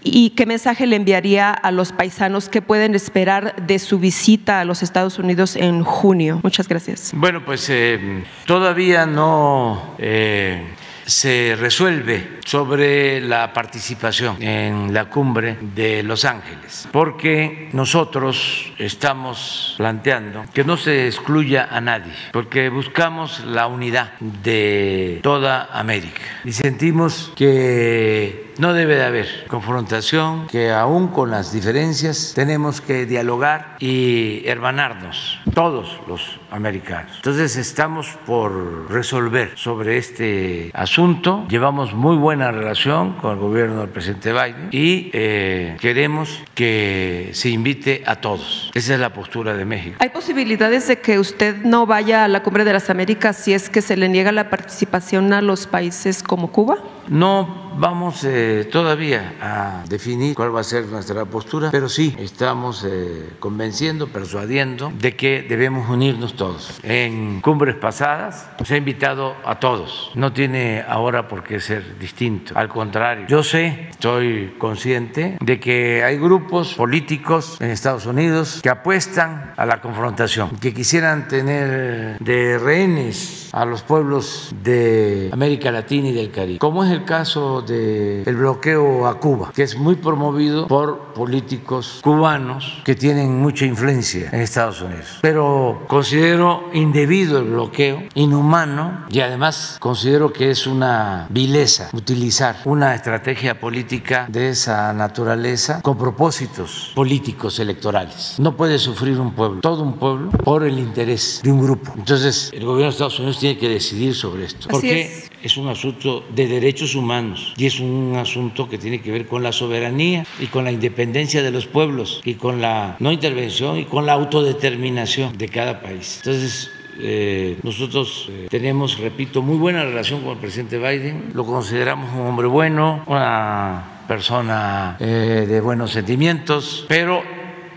[SPEAKER 15] y qué mensaje le enviaría a los paisanos que pueden esperar de su visita a los Estados Unidos en junio. Muchas gracias.
[SPEAKER 1] Bueno, pues eh, todavía no eh, se resuelve sobre la participación en la cumbre de Los Ángeles, porque nosotros estamos planteando que no se excluya a nadie, porque buscamos la unidad de toda América. Y sentimos que no debe de haber confrontación, que aún con las diferencias tenemos que dialogar y hermanarnos, todos los americanos. Entonces estamos por resolver sobre este asunto. Llevamos muy buena relación con el gobierno del presidente Biden y eh, queremos que se invite a todos. Esa es la postura de México.
[SPEAKER 15] ¿Hay posibilidades de que usted no vaya a la Cumbre de las Américas si es que se le niega la participación a los países como Cuba?
[SPEAKER 1] No vamos eh, todavía a definir cuál va a ser nuestra postura, pero sí estamos eh, convenciendo, persuadiendo de que debemos unirnos todos. En cumbres pasadas se ha invitado a todos, no tiene ahora por qué ser distinto, al contrario, yo sé, estoy consciente de que hay grupos políticos en Estados Unidos que apuestan a la confrontación, que quisieran tener de rehenes a los pueblos de América Latina y del Caribe, como es el caso del bloqueo a Cuba, que es muy promovido por políticos cubanos que tienen mucha influencia en Estados Unidos. Pero considero indebido el bloqueo, inhumano, y además considero que es una vileza utilizar una estrategia política de esa naturaleza con propósitos políticos electorales. No puede sufrir un pueblo, todo un pueblo, por el interés de un grupo. Entonces, el gobierno de Estados Unidos tiene que decidir sobre esto. Porque es. Es un asunto de derechos humanos y es un asunto que tiene que ver con la soberanía y con la independencia de los pueblos y con la no intervención y con la autodeterminación de cada país. Entonces, eh, nosotros eh, tenemos, repito, muy buena relación con el presidente Biden, lo consideramos un hombre bueno, una persona eh, de buenos sentimientos, pero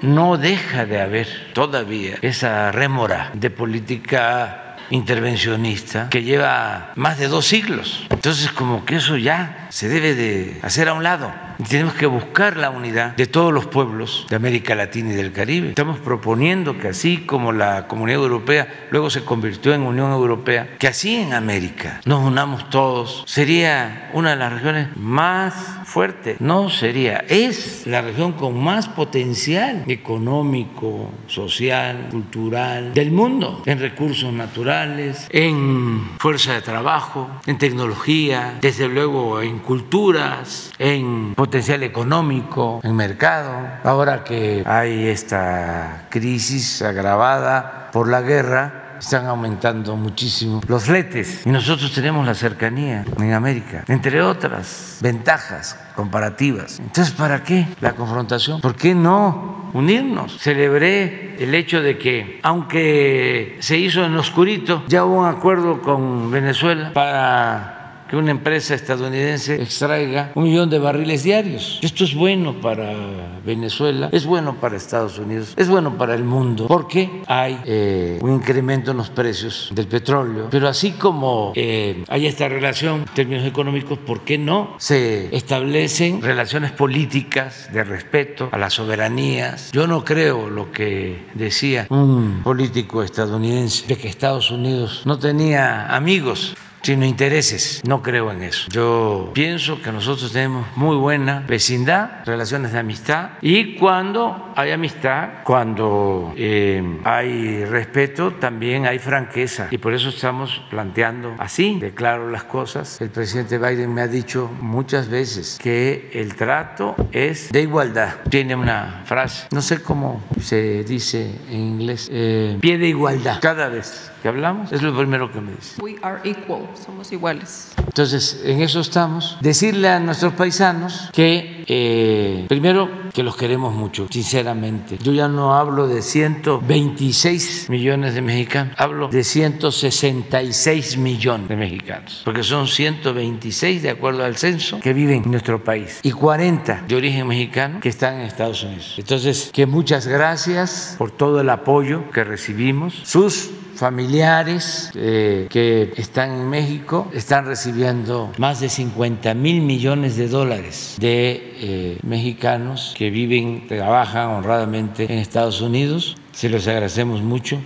[SPEAKER 1] no deja de haber todavía esa rémora de política intervencionista que lleva más de dos siglos. Entonces, como que eso ya se debe de hacer a un lado. Y tenemos que buscar la unidad de todos los pueblos de América Latina y del Caribe. Estamos proponiendo que así como la Comunidad Europea luego se convirtió en Unión Europea, que así en América nos unamos todos. Sería una de las regiones más fuertes. No sería, es la región con más potencial económico, social, cultural del mundo en recursos naturales, en fuerza de trabajo, en tecnología, desde luego en culturas, en potencial económico, en mercado. Ahora que hay esta crisis agravada por la guerra, están aumentando muchísimo los fletes y nosotros tenemos la cercanía en América, entre otras ventajas comparativas. Entonces, ¿para qué la confrontación? ¿Por qué no unirnos? Celebré el hecho de que, aunque se hizo en oscurito, ya hubo un acuerdo con Venezuela para que una empresa estadounidense extraiga un millón de barriles diarios. Esto es bueno para Venezuela, es bueno para Estados Unidos, es bueno para el mundo, porque hay eh, un incremento en los precios del petróleo. Pero así como eh, hay esta relación en términos económicos, ¿por qué no se establecen relaciones políticas de respeto a las soberanías? Yo no creo lo que decía un político estadounidense de que Estados Unidos no tenía amigos sino intereses. No creo en eso. Yo pienso que nosotros tenemos muy buena vecindad, relaciones de amistad, y cuando hay amistad, cuando eh, hay respeto, también hay franqueza. Y por eso estamos planteando así, declaro las cosas. El presidente Biden me ha dicho muchas veces que el trato es de igualdad. Tiene una frase, no sé cómo se dice en inglés, eh, pie de igualdad. Cada vez que hablamos es lo primero que me dice.
[SPEAKER 15] We are equal somos iguales.
[SPEAKER 1] Entonces, en eso estamos. Decirle a nuestros paisanos que, eh, primero, que los queremos mucho, sinceramente. Yo ya no hablo de 126 millones de mexicanos, hablo de 166 millones de mexicanos, porque son 126 de acuerdo al censo que viven en nuestro país y 40 de origen mexicano que están en Estados Unidos. Entonces, que muchas gracias por todo el apoyo que recibimos. Sus familiares eh, que están en México están recibiendo más de 50 mil millones de dólares de eh, mexicanos que viven, trabajan honradamente en Estados Unidos. Se los agradecemos mucho.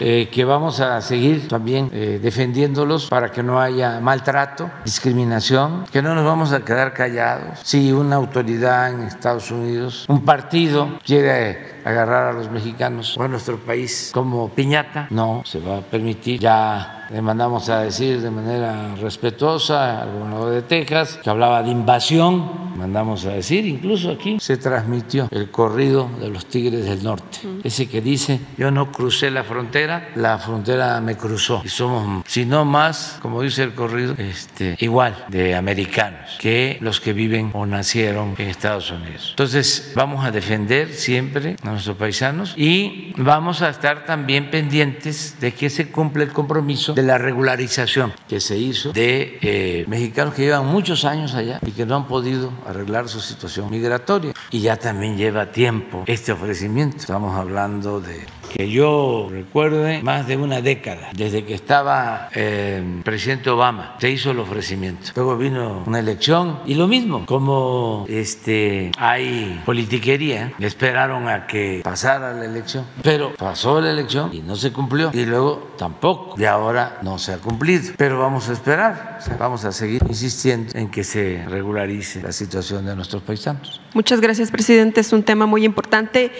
[SPEAKER 1] Eh, que vamos a seguir también eh, defendiéndolos para que no haya maltrato, discriminación, que no nos vamos a quedar callados. Si una autoridad en Estados Unidos, un partido quiere agarrar a los mexicanos o a nuestro país como piñata, no se va a permitir. Ya le mandamos a decir de manera respetuosa al gobernador de Texas que hablaba de invasión, mandamos a decir, incluso aquí se transmitió el corrido de los Tigres del Norte, ese que dice, yo no crucé la frontera, la frontera me cruzó, y somos, si no más, como dice el corrido, este, igual de americanos que los que viven o nacieron en Estados Unidos. Entonces, vamos a defender siempre a nuestros paisanos y vamos a estar también pendientes de que se cumpla el compromiso de la regularización que se hizo de eh, mexicanos que llevan muchos años allá y que no han podido arreglar su situación migratoria. Y ya también lleva tiempo este ofrecimiento. Estamos hablando de que yo recuerde más de una década, desde que estaba eh, presidente Obama, se hizo el ofrecimiento. Luego vino una elección y lo mismo, como este hay politiquería, esperaron a que pasara la elección, pero pasó la elección y no se cumplió y luego tampoco y ahora no se ha cumplido. Pero vamos a esperar, vamos a seguir insistiendo en que se regularice la situación de nuestros paisanos.
[SPEAKER 15] Muchas gracias, presidente. Es un tema muy importante.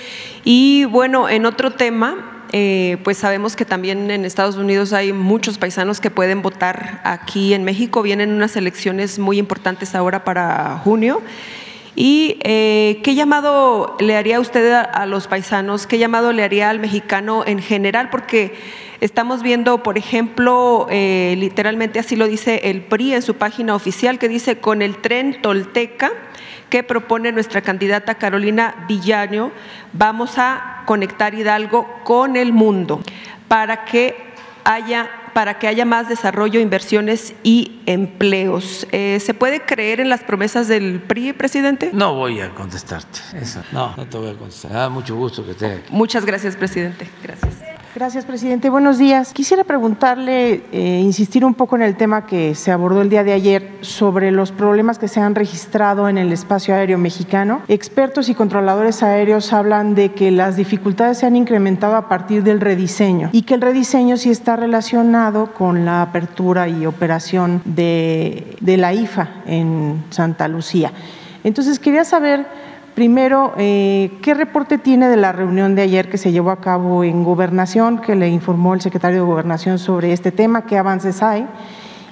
[SPEAKER 15] Y bueno, en otro tema, eh, pues sabemos que también en Estados Unidos hay muchos paisanos que pueden votar aquí en México. Vienen unas elecciones muy importantes ahora para junio. ¿Y eh, qué llamado le haría usted a, los paisanos? ¿Qué llamado le haría al mexicano en general? Porque estamos viendo, por ejemplo, eh, literalmente así lo dice el PRI en su página oficial, que dice con el tren tolteca que propone nuestra candidata Carolina Villaño, vamos a conectar Hidalgo con el mundo para que haya para que haya más desarrollo, inversiones y empleos. Eh, ¿Se puede creer en las promesas del PRI, presidente?
[SPEAKER 1] No voy a contestarte. Eso. No, no te voy a contestar. da mucho gusto que esté aquí.
[SPEAKER 15] Muchas gracias, presidente. Gracias.
[SPEAKER 16] Gracias, presidente. Buenos días. Quisiera preguntarle, eh, insistir un poco en el tema que se abordó el día de ayer sobre los problemas que se han registrado en el espacio aéreo mexicano. Expertos y controladores aéreos hablan de que las dificultades se han incrementado a partir del rediseño y que el rediseño sí está relacionado con la apertura y operación de, de la IFA en Santa Lucía. Entonces, quería saber Primero, eh, ¿qué reporte tiene de la reunión de ayer que se llevó a cabo en Gobernación, que le informó el secretario de Gobernación sobre este tema? ¿Qué avances hay?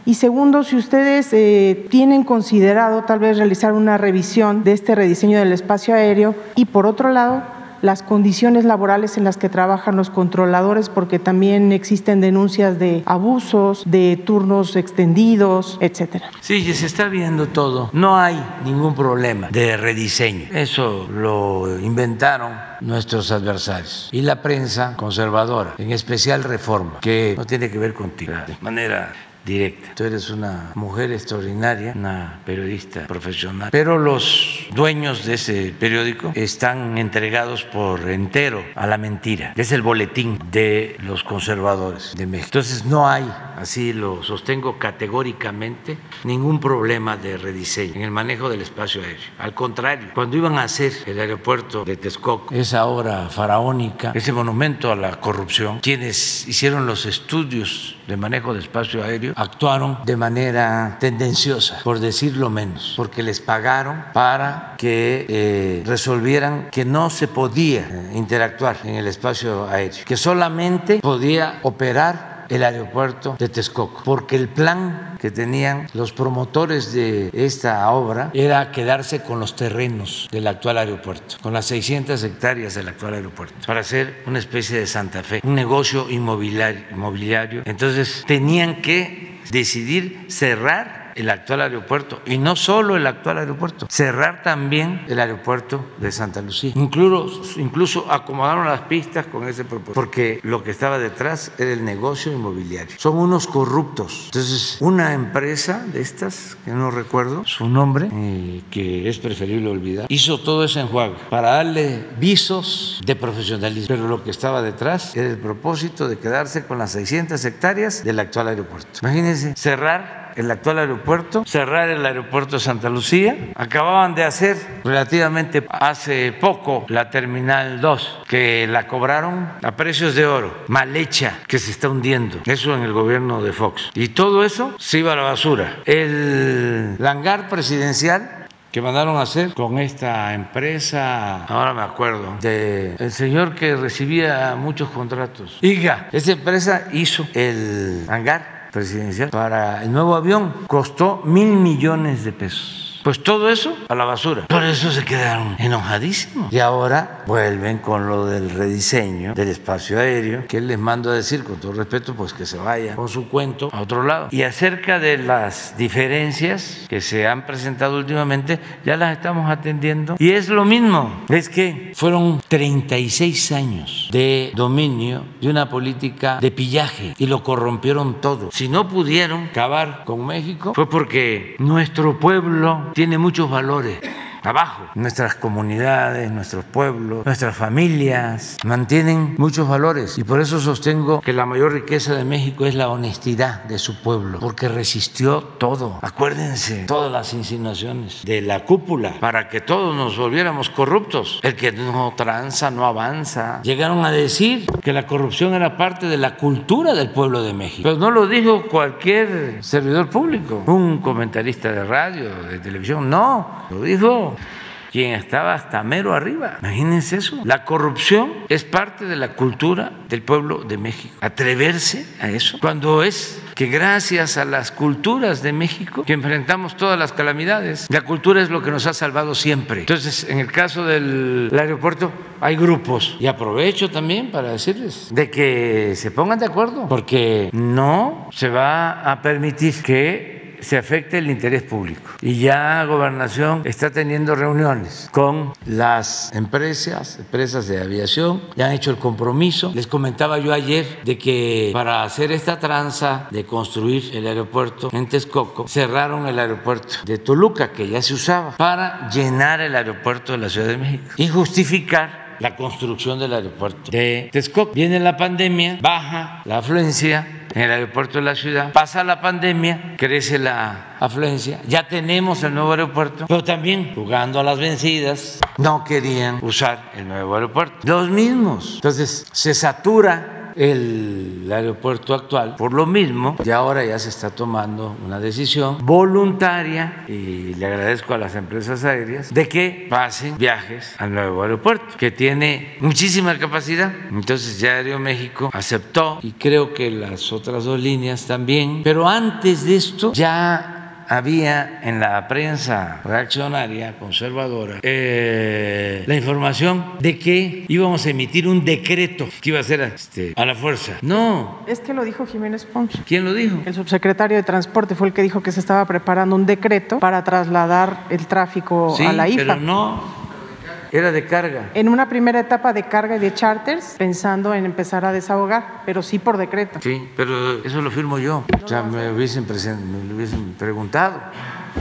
[SPEAKER 16] Y segundo, si ustedes eh, tienen considerado tal vez realizar una revisión de este rediseño del espacio aéreo y por otro lado, las condiciones laborales en las que trabajan los controladores, porque también existen denuncias de abusos, de turnos extendidos, etcétera.
[SPEAKER 1] Sí, se está viendo todo. No hay ningún problema de rediseño. Eso lo inventaron nuestros adversarios y la prensa conservadora, en especial Reforma, que no tiene que ver contigo de manera directa. Tú eres una mujer extraordinaria, una periodista profesional, pero los dueños de ese periódico están entregados por entero a la mentira. Es el boletín de los conservadores de México. Entonces no hay, así lo sostengo categóricamente, ningún problema de rediseño en el manejo del espacio aéreo. Al contrario, cuando iban a hacer el aeropuerto de Texcoco, esa obra faraónica, ese monumento a la corrupción, quienes hicieron los estudios de manejo de espacio aéreo actuaron de manera tendenciosa, por decirlo menos, porque les pagaron para que eh, resolvieran que no se podía eh, interactuar en el espacio aéreo, que solamente podía operar el aeropuerto de Texcoco, porque el plan que tenían los promotores de esta obra era quedarse con los terrenos del actual aeropuerto, con las 600 hectáreas del actual aeropuerto, para hacer una especie de Santa Fe, un negocio inmobiliario. inmobiliario. Entonces tenían que decidir cerrar el actual aeropuerto y no solo el actual aeropuerto, cerrar también el aeropuerto de Santa Lucía. Incluso, incluso acomodaron las pistas con ese propósito, porque lo que estaba detrás era el negocio inmobiliario. Son unos corruptos. Entonces, una empresa de estas, que no recuerdo su nombre, eh, que es preferible olvidar, hizo todo ese enjuague para darle visos de profesionalismo. Pero lo que estaba detrás era el propósito de quedarse con las 600 hectáreas del actual aeropuerto. Imagínense, cerrar el actual aeropuerto, cerrar el aeropuerto de Santa Lucía. Acababan de hacer relativamente hace poco la Terminal 2, que la cobraron a precios de oro, mal hecha, que se está hundiendo. Eso en el gobierno de Fox. Y todo eso se iba a la basura. El hangar presidencial que mandaron a hacer con esta empresa, ahora me acuerdo, de el señor que recibía muchos contratos. Iga, esa empresa hizo el hangar presidencial para el nuevo avión, costó mil millones de pesos. Pues todo eso a la basura. Por eso se quedaron enojadísimos. Y ahora vuelven con lo del rediseño del espacio aéreo, que les mando a decir, con todo respeto, pues que se vayan con su cuento a otro lado. Y acerca de las diferencias que se han presentado últimamente, ya las estamos atendiendo. Y es lo mismo, es que fueron 36 años de dominio de una política de pillaje y lo corrompieron todo. Si no pudieron acabar con México, fue porque nuestro pueblo tiene muchos valores abajo. Nuestras comunidades, nuestros pueblos, nuestras familias mantienen muchos valores y por eso sostengo que la mayor riqueza de México es la honestidad de su pueblo, porque resistió todo. Acuérdense todas las insinuaciones de la cúpula para que todos nos volviéramos corruptos. El que no tranza no avanza. Llegaron a decir que la corrupción era parte de la cultura del pueblo de México. Pero no lo dijo cualquier servidor público, un comentarista de radio, de televisión, no, lo dijo quien estaba hasta mero arriba. Imagínense eso. La corrupción es parte de la cultura del pueblo de México. Atreverse a eso. Cuando es que gracias a las culturas de México que enfrentamos todas las calamidades, la cultura es lo que nos ha salvado siempre. Entonces, en el caso del aeropuerto, hay grupos. Y aprovecho también para decirles de que se pongan de acuerdo, porque no se va a permitir que se afecte el interés público. Y ya Gobernación está teniendo reuniones con las empresas, empresas de aviación, ya han hecho el compromiso. Les comentaba yo ayer de que para hacer esta tranza de construir el aeropuerto en Texcoco, cerraron el aeropuerto de Toluca, que ya se usaba, para llenar el aeropuerto de la Ciudad de México y justificar la construcción del aeropuerto de Texcoco. Viene la pandemia, baja la afluencia en el aeropuerto de la ciudad. Pasa la pandemia, crece la afluencia, ya tenemos el nuevo aeropuerto, pero también jugando a las vencidas, no querían usar el nuevo aeropuerto. Los mismos. Entonces se satura el aeropuerto actual por lo mismo y ahora ya se está tomando una decisión voluntaria y le agradezco a las empresas aéreas de que pasen viajes al nuevo aeropuerto que tiene muchísima capacidad. Entonces ya Aeroméxico aceptó y creo que las otras dos líneas también. Pero antes de esto ya había en la prensa reaccionaria, conservadora, eh, la información de que íbamos a emitir un decreto que iba a ser este, a la fuerza. No.
[SPEAKER 16] Es que lo dijo Jiménez Pons.
[SPEAKER 1] ¿Quién lo dijo?
[SPEAKER 16] El subsecretario de Transporte fue el que dijo que se estaba preparando un decreto para trasladar el tráfico a la IFA.
[SPEAKER 1] Pero no era de carga.
[SPEAKER 16] En una primera etapa de carga y de charters, pensando en empezar a desahogar, pero sí por decreto.
[SPEAKER 1] Sí, pero eso lo firmo yo. o sea, me hubiesen, me hubiesen preguntado.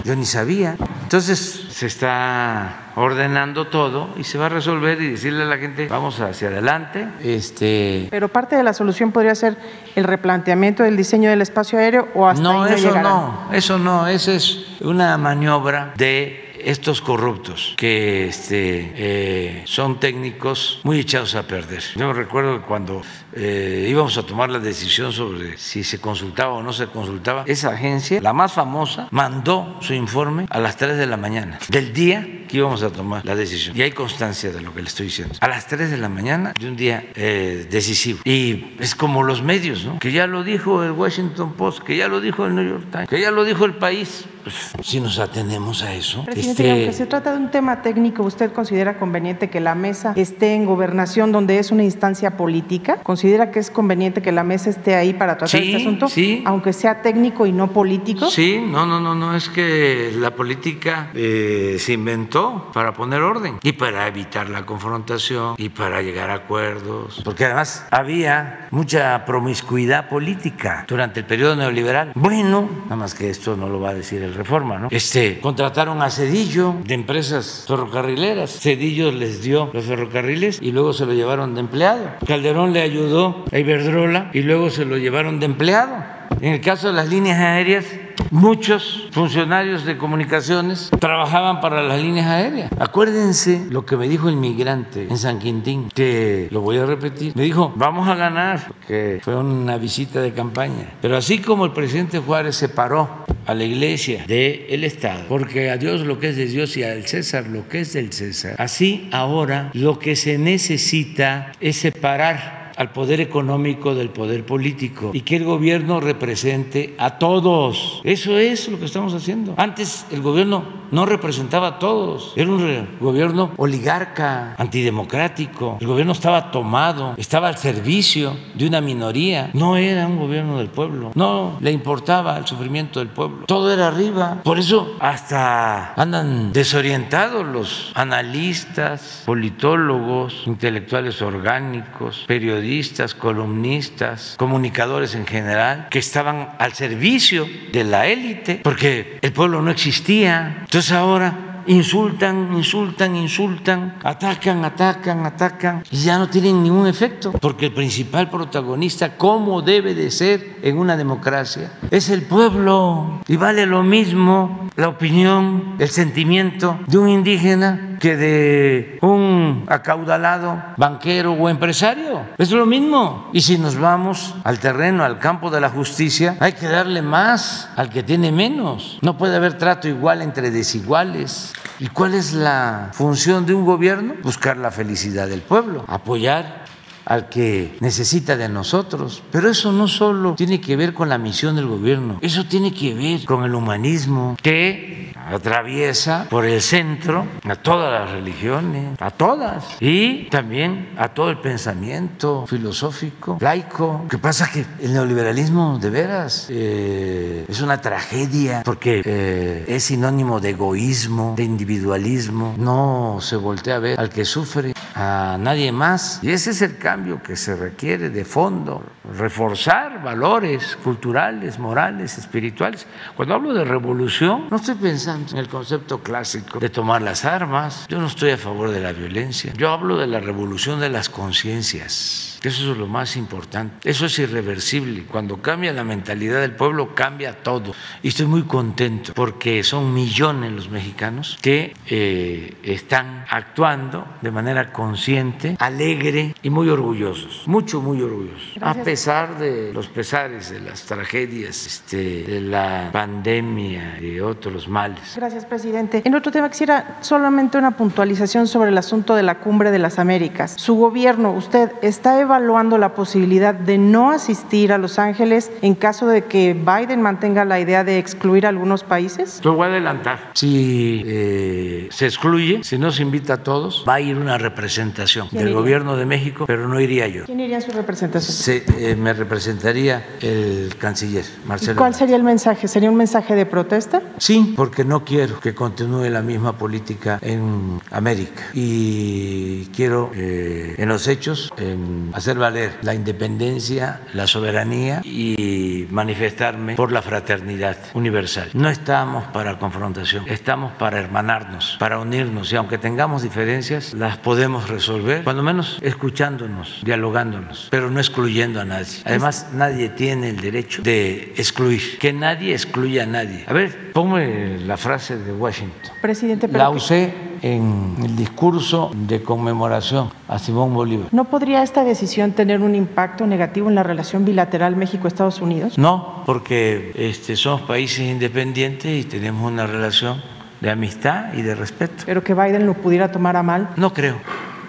[SPEAKER 1] Yo ni sabía. Entonces se está ordenando todo y se va a resolver y decirle a la gente vamos hacia adelante. Este.
[SPEAKER 16] Pero parte de la solución podría ser el replanteamiento del diseño del espacio aéreo o hasta
[SPEAKER 1] no,
[SPEAKER 16] ahí no
[SPEAKER 1] eso no, eso no, eso es una maniobra de estos corruptos que este, eh, son técnicos muy echados a perder. Yo recuerdo cuando eh, íbamos a tomar la decisión sobre si se consultaba o no se consultaba, esa agencia, la más famosa, mandó su informe a las 3 de la mañana del día que íbamos a tomar la decisión. Y hay constancia de lo que le estoy diciendo. A las 3 de la mañana de un día eh, decisivo. Y es como los medios, ¿no? Que ya lo dijo el Washington Post, que ya lo dijo el New York Times, que ya lo dijo el país. Pues, si nos atenemos a eso.
[SPEAKER 16] Presidente, este... aunque se trata de un tema técnico, ¿usted considera conveniente que la mesa esté en gobernación, donde es una instancia política? ¿Considera que es conveniente que la mesa esté ahí para tratar este asunto?
[SPEAKER 1] Sí.
[SPEAKER 16] Aunque sea técnico y no político.
[SPEAKER 1] Sí, no, no, no, no, es que la política eh, se inventó para poner orden y para evitar la confrontación y para llegar a acuerdos. Porque además había mucha promiscuidad política durante el periodo neoliberal. Bueno, nada más que esto no lo va a decir el Reforma, ¿no? Este, contrataron a Cedillo de empresas ferrocarrileras. Cedillo les dio los ferrocarriles y luego se lo llevaron de empleado. Calderón le ayudó a Iberdrola y luego se lo llevaron de empleado. En el caso de las líneas aéreas, muchos funcionarios de comunicaciones trabajaban para las líneas aéreas. Acuérdense lo que me dijo el migrante en San Quintín, que lo voy a repetir. Me dijo, vamos a ganar, porque fue una visita de campaña. Pero así como el presidente Juárez se paró a la iglesia del Estado, porque a Dios lo que es de Dios y al César lo que es del César. Así ahora lo que se necesita es separar al poder económico del poder político y que el gobierno represente a todos. Eso es lo que estamos haciendo. Antes el gobierno no representaba a todos, era un gobierno oligarca, antidemocrático. El gobierno estaba tomado, estaba al servicio de una minoría. No era un gobierno del pueblo, no le importaba el sufrimiento del pueblo. Todo era arriba. Por eso hasta andan desorientados los analistas, politólogos, intelectuales orgánicos, periodistas columnistas, comunicadores en general, que estaban al servicio de la élite, porque el pueblo no existía. Entonces ahora insultan, insultan, insultan, atacan, atacan, atacan y ya no tienen ningún efecto, porque el principal protagonista, como debe de ser en una democracia, es el pueblo y vale lo mismo la opinión, el sentimiento de un indígena que de un acaudalado banquero o empresario. Es lo mismo. Y si nos vamos al terreno, al campo de la justicia, hay que darle más al que tiene menos. No puede haber trato igual entre desiguales. ¿Y cuál es la función de un gobierno? Buscar la felicidad del pueblo, apoyar al que necesita de nosotros. Pero eso no solo tiene que ver con la misión del gobierno, eso tiene que ver con el humanismo que atraviesa por el centro a todas las religiones, a todas, y también a todo el pensamiento filosófico, laico. que pasa que el neoliberalismo de veras eh, es una tragedia porque eh, es sinónimo de egoísmo, de individualismo, no se voltea a ver al que sufre, a nadie más. Y ese es el cambio que se requiere de fondo, reforzar valores culturales, morales, espirituales. Cuando hablo de revolución, no estoy pensando en el concepto clásico de tomar las armas, yo no estoy a favor de la violencia, yo hablo de la revolución de las conciencias. Eso es lo más importante. Eso es irreversible. Cuando cambia la mentalidad del pueblo, cambia todo. Y estoy muy contento porque son millones los mexicanos que eh, están actuando de manera consciente, alegre y muy orgullosos. Mucho, muy orgullosos. A pesar de los pesares, de las tragedias, este, de la pandemia y otros males.
[SPEAKER 16] Gracias, presidente. En otro tema quisiera solamente una puntualización sobre el asunto de la cumbre de las Américas. Su gobierno, usted está evaluando la posibilidad de no asistir a Los Ángeles en caso de que Biden mantenga la idea de excluir a algunos países?
[SPEAKER 1] Lo voy a adelantar. Si eh, se excluye, si no se invita a todos, va a ir una representación del
[SPEAKER 16] iría?
[SPEAKER 1] gobierno de México, pero no iría yo.
[SPEAKER 16] ¿Quién iría a su representación?
[SPEAKER 1] Se, eh, me representaría el canciller,
[SPEAKER 16] ¿Y
[SPEAKER 1] Marcelo.
[SPEAKER 16] cuál sería el mensaje? ¿Sería un mensaje de protesta?
[SPEAKER 1] Sí, porque no quiero que continúe la misma política en América y quiero eh, en los hechos em, hacer valer la independencia, la soberanía y manifestarme por la fraternidad universal. No estamos para confrontación, estamos para hermanarnos, para unirnos y aunque tengamos diferencias, las podemos resolver, cuando menos escuchándonos, dialogándonos, pero no excluyendo a nadie. Además, nadie tiene el derecho de excluir, que nadie excluya a nadie. A ver, ponme la frase de Washington.
[SPEAKER 16] Presidente, pero
[SPEAKER 1] La usé en el discurso de conmemoración a Simón Bolívar.
[SPEAKER 16] ¿no podría esta decisión tener un impacto negativo en la relación bilateral México-Estados Unidos?
[SPEAKER 1] No, porque este, somos países independientes y tenemos una relación de amistad y de respeto.
[SPEAKER 16] Pero que Biden lo pudiera tomar a mal.
[SPEAKER 1] No creo.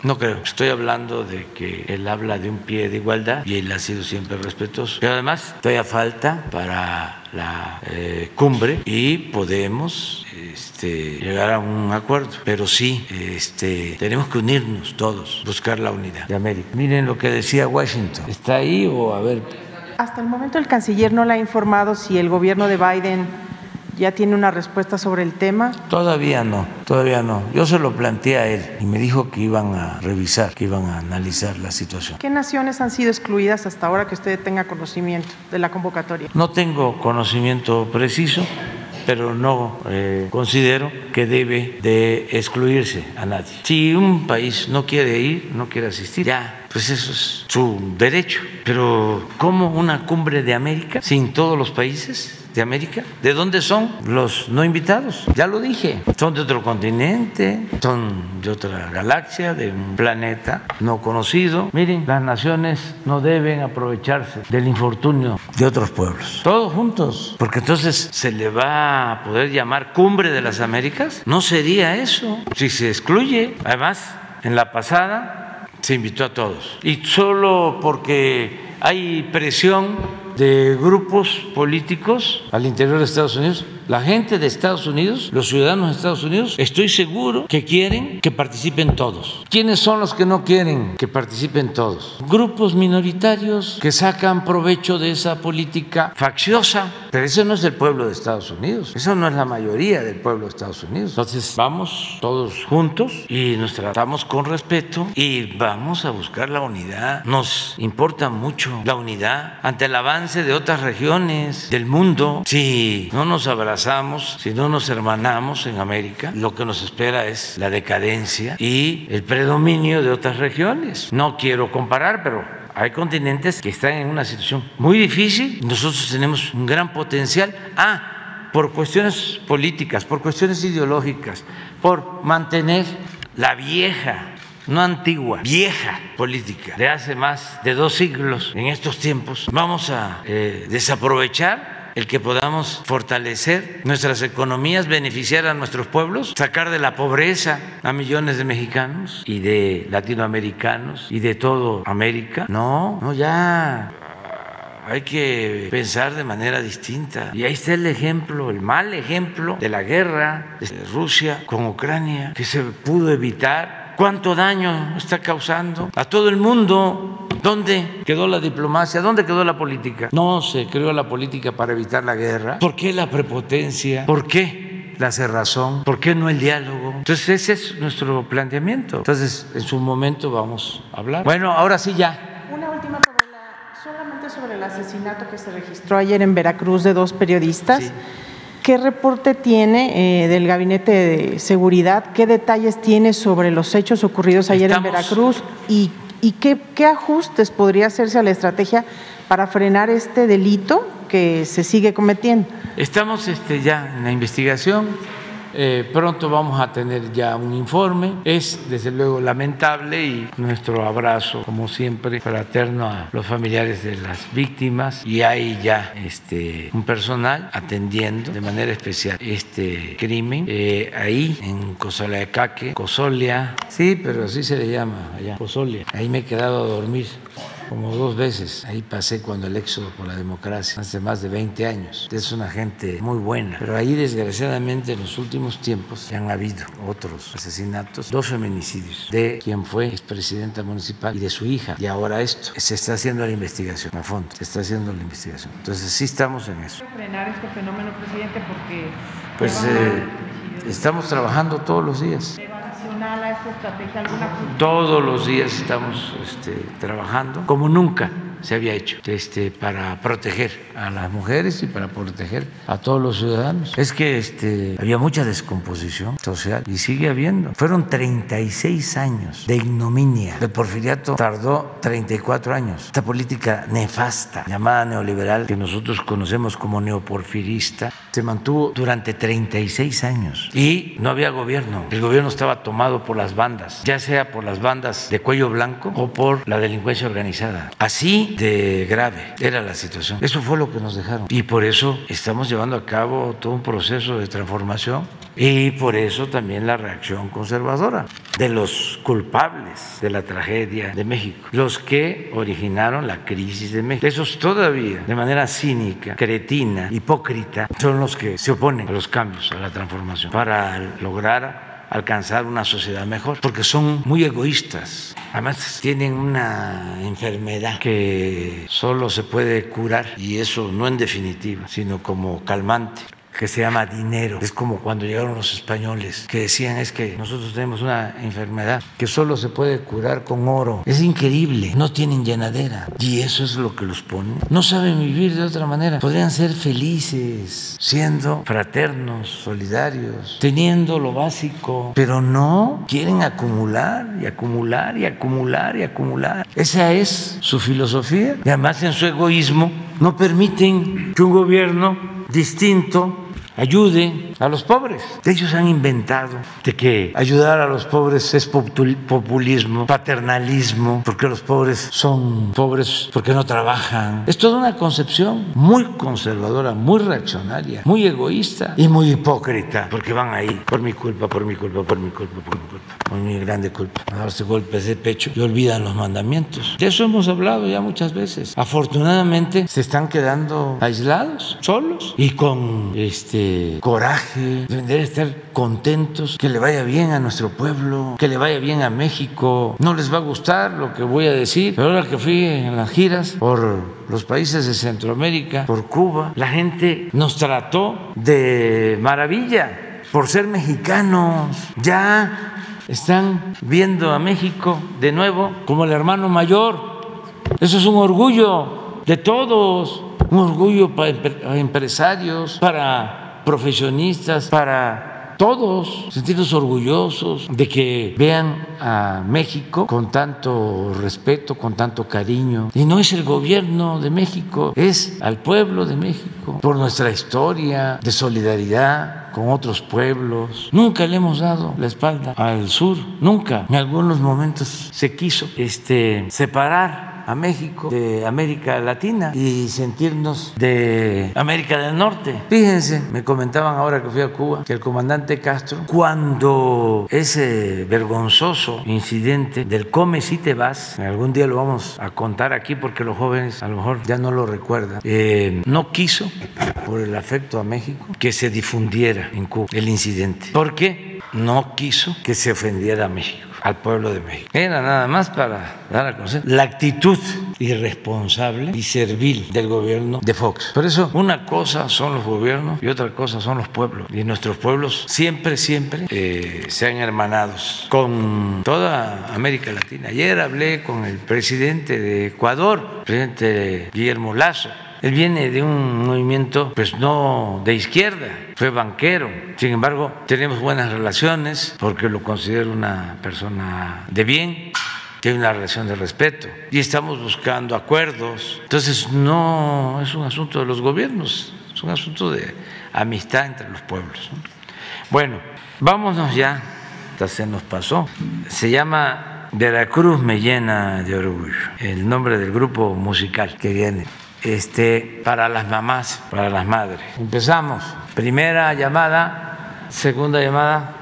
[SPEAKER 1] No creo. Estoy hablando de que él habla de un pie de igualdad y él ha sido siempre respetuoso. Pero además, todavía falta para la eh, cumbre y podemos este, llegar a un acuerdo. Pero sí, este, tenemos que unirnos todos, buscar la unidad de América. Miren lo que decía Washington. ¿Está ahí o a ver?
[SPEAKER 16] Hasta el momento el canciller no le ha informado si el gobierno de Biden ya tiene una respuesta sobre el tema.
[SPEAKER 1] Todavía no, todavía no. Yo se lo planteé a él y me dijo que iban a revisar, que iban a analizar la situación.
[SPEAKER 16] ¿Qué naciones han sido excluidas hasta ahora que usted tenga conocimiento de la convocatoria?
[SPEAKER 1] No tengo conocimiento preciso, pero no eh, considero que debe de excluirse a nadie. Si un país no quiere ir, no quiere asistir, ya, pues eso es su derecho. Pero ¿cómo una cumbre de América sin todos los países? De América? ¿De dónde son los no invitados? Ya lo dije, son de otro continente, son de otra galaxia, de un planeta no conocido. Miren, las naciones no deben aprovecharse del infortunio de otros pueblos, todos juntos, porque entonces se le va a poder llamar cumbre de las Américas. No sería eso si se excluye. Además, en la pasada se invitó a todos y solo porque hay presión de grupos políticos al interior de Estados Unidos la gente de Estados Unidos, los ciudadanos de Estados Unidos, estoy seguro que quieren que participen todos. ¿Quiénes son los que no quieren que participen todos? Grupos minoritarios que sacan provecho de esa política facciosa. Pero eso no es el pueblo de Estados Unidos. Eso no es la mayoría del pueblo de Estados Unidos. Entonces vamos todos juntos y nos tratamos con respeto y vamos a buscar la unidad. Nos importa mucho la unidad ante el avance de otras regiones del mundo. Si no nos abrazamos, si no nos hermanamos en América, lo que nos espera es la decadencia y el predominio de otras regiones. No quiero comparar, pero hay continentes que están en una situación muy difícil. Nosotros tenemos un gran potencial. Ah, por cuestiones políticas, por cuestiones ideológicas, por mantener la vieja no antigua, vieja política de hace más de dos siglos en estos tiempos, vamos a eh, desaprovechar el que podamos fortalecer nuestras economías, beneficiar a nuestros pueblos, sacar de la pobreza a millones de mexicanos y de latinoamericanos y de todo América. No, no, ya hay que pensar de manera distinta. Y ahí está el ejemplo, el mal ejemplo de la guerra de Rusia con Ucrania, que se pudo evitar. ¿Cuánto daño está causando a todo el mundo? ¿Dónde quedó la diplomacia? ¿Dónde quedó la política? No se creó la política para evitar la guerra. ¿Por qué la prepotencia? ¿Por qué la cerrazón? ¿Por qué no el diálogo? Entonces ese es nuestro planteamiento. Entonces en su momento vamos a hablar. Bueno, ahora sí ya.
[SPEAKER 16] Una última sobre solamente sobre el asesinato que se registró ayer en Veracruz de dos periodistas. ¿Qué reporte tiene eh, del Gabinete de Seguridad? ¿Qué detalles tiene sobre los hechos ocurridos ayer en Veracruz? ¿Y ¿Y qué, ajustes podría hacerse a la estrategia para frenar este delito que se sigue cometiendo?
[SPEAKER 1] Estamos este, ya en la investigación eh, pronto vamos a tener ya un informe. Es desde luego lamentable y nuestro abrazo, como siempre, fraterno a los familiares de las víctimas. Y hay ya este, un personal atendiendo de manera especial este crimen. Eh, ahí en Cosoleacaque, Cosolia, sí, pero así se le llama allá, Cosolia. Ahí me he quedado a dormir como dos veces. Ahí pasé cuando el éxodo por la democracia, hace más de 20 años. Es una gente muy buena. Pero ahí, desgraciadamente, en los últimos tiempos ya han habido otros asesinatos, dos feminicidios de quien fue expresidenta municipal y de su hija. Y ahora esto. Se está haciendo la investigación a fondo. Se está haciendo la investigación. Entonces, sí estamos en eso.
[SPEAKER 16] frenar este fenómeno, presidente? Porque.
[SPEAKER 1] Pues eh, estamos trabajando todos los días. Todos los días estamos este, trabajando como nunca se había hecho este, para proteger a las mujeres y para proteger a todos los ciudadanos. Es que este, había mucha descomposición social y sigue habiendo. Fueron 36 años de ignominia. El porfiriato tardó 34 años. Esta política nefasta llamada neoliberal que nosotros conocemos como neoporfirista se mantuvo durante 36 años y no había gobierno. El gobierno estaba tomado por las bandas, ya sea por las bandas de cuello blanco o por la delincuencia organizada. Así de grave era la situación. Eso fue lo que nos dejaron. Y por eso estamos llevando a cabo todo un proceso de transformación y por eso también la reacción conservadora de los culpables de la tragedia de México, los que originaron la crisis de México. Esos todavía, de manera cínica, cretina, hipócrita, son los que se oponen a los cambios, a la transformación, para lograr alcanzar una sociedad mejor, porque son muy egoístas. Además tienen una enfermedad que solo se puede curar, y eso no en definitiva, sino como calmante que se llama dinero. Es como cuando llegaron los españoles que decían es que nosotros tenemos una enfermedad que solo se puede curar con oro. Es increíble, no tienen llenadera y eso es lo que los pone. No saben vivir de otra manera. Podrían ser felices siendo fraternos, solidarios, teniendo lo básico, pero no quieren acumular y acumular y acumular y acumular. Esa es su filosofía y además en su egoísmo no permiten que un gobierno distinto ayude a los pobres. Ellos han inventado de que ayudar a los pobres es populismo, paternalismo, porque los pobres son pobres porque no trabajan. Es toda una concepción muy conservadora, muy reaccionaria, muy egoísta y muy hipócrita, porque van ahí por mi culpa, por mi culpa, por mi culpa, por mi culpa, por mi grande culpa, a darse golpes de pecho y olvidan los mandamientos. De eso hemos hablado ya muchas veces. Afortunadamente se están quedando aislados, solos y con este coraje, deben estar contentos, que le vaya bien a nuestro pueblo, que le vaya bien a México. No les va a gustar lo que voy a decir, pero ahora que fui en las giras por los países de Centroamérica, por Cuba, la gente nos trató de maravilla por ser mexicanos. Ya están viendo a México de nuevo como el hermano mayor. Eso es un orgullo de todos, un orgullo para empresarios, para profesionistas, para todos sentirnos orgullosos de que vean a México con tanto respeto, con tanto cariño. Y no es el gobierno de México, es al pueblo de México, por nuestra historia de solidaridad con otros pueblos. Nunca le hemos dado la espalda al sur, nunca. En algunos momentos se quiso este, separar a México de América Latina y sentirnos de América del Norte. Fíjense, me comentaban ahora que fui a Cuba que el comandante Castro, cuando ese vergonzoso incidente del come si te vas, algún día lo vamos a contar aquí porque los jóvenes a lo mejor ya no lo recuerdan, eh, no quiso, por el afecto a México, que se difundiera en Cuba el incidente. ¿Por qué? No quiso que se ofendiera a México al pueblo de México. Era nada más para dar a conocer la actitud irresponsable y servil del gobierno de Fox. Por eso, una cosa son los gobiernos y otra cosa son los pueblos. Y nuestros pueblos siempre, siempre eh, se han hermanados con toda América Latina. Ayer hablé con el presidente de Ecuador, el presidente Guillermo Lazo él viene de un movimiento, pues no de izquierda, fue banquero. Sin embargo, tenemos buenas relaciones porque lo considero una persona de bien hay una relación de respeto y estamos buscando acuerdos. Entonces no es un asunto de los gobiernos, es un asunto de amistad entre los pueblos. Bueno, vámonos ya, hasta se nos pasó. Se llama Veracruz me llena de orgullo, el nombre del grupo musical que viene este, para las mamás, para las madres. Empezamos. Primera llamada, segunda llamada.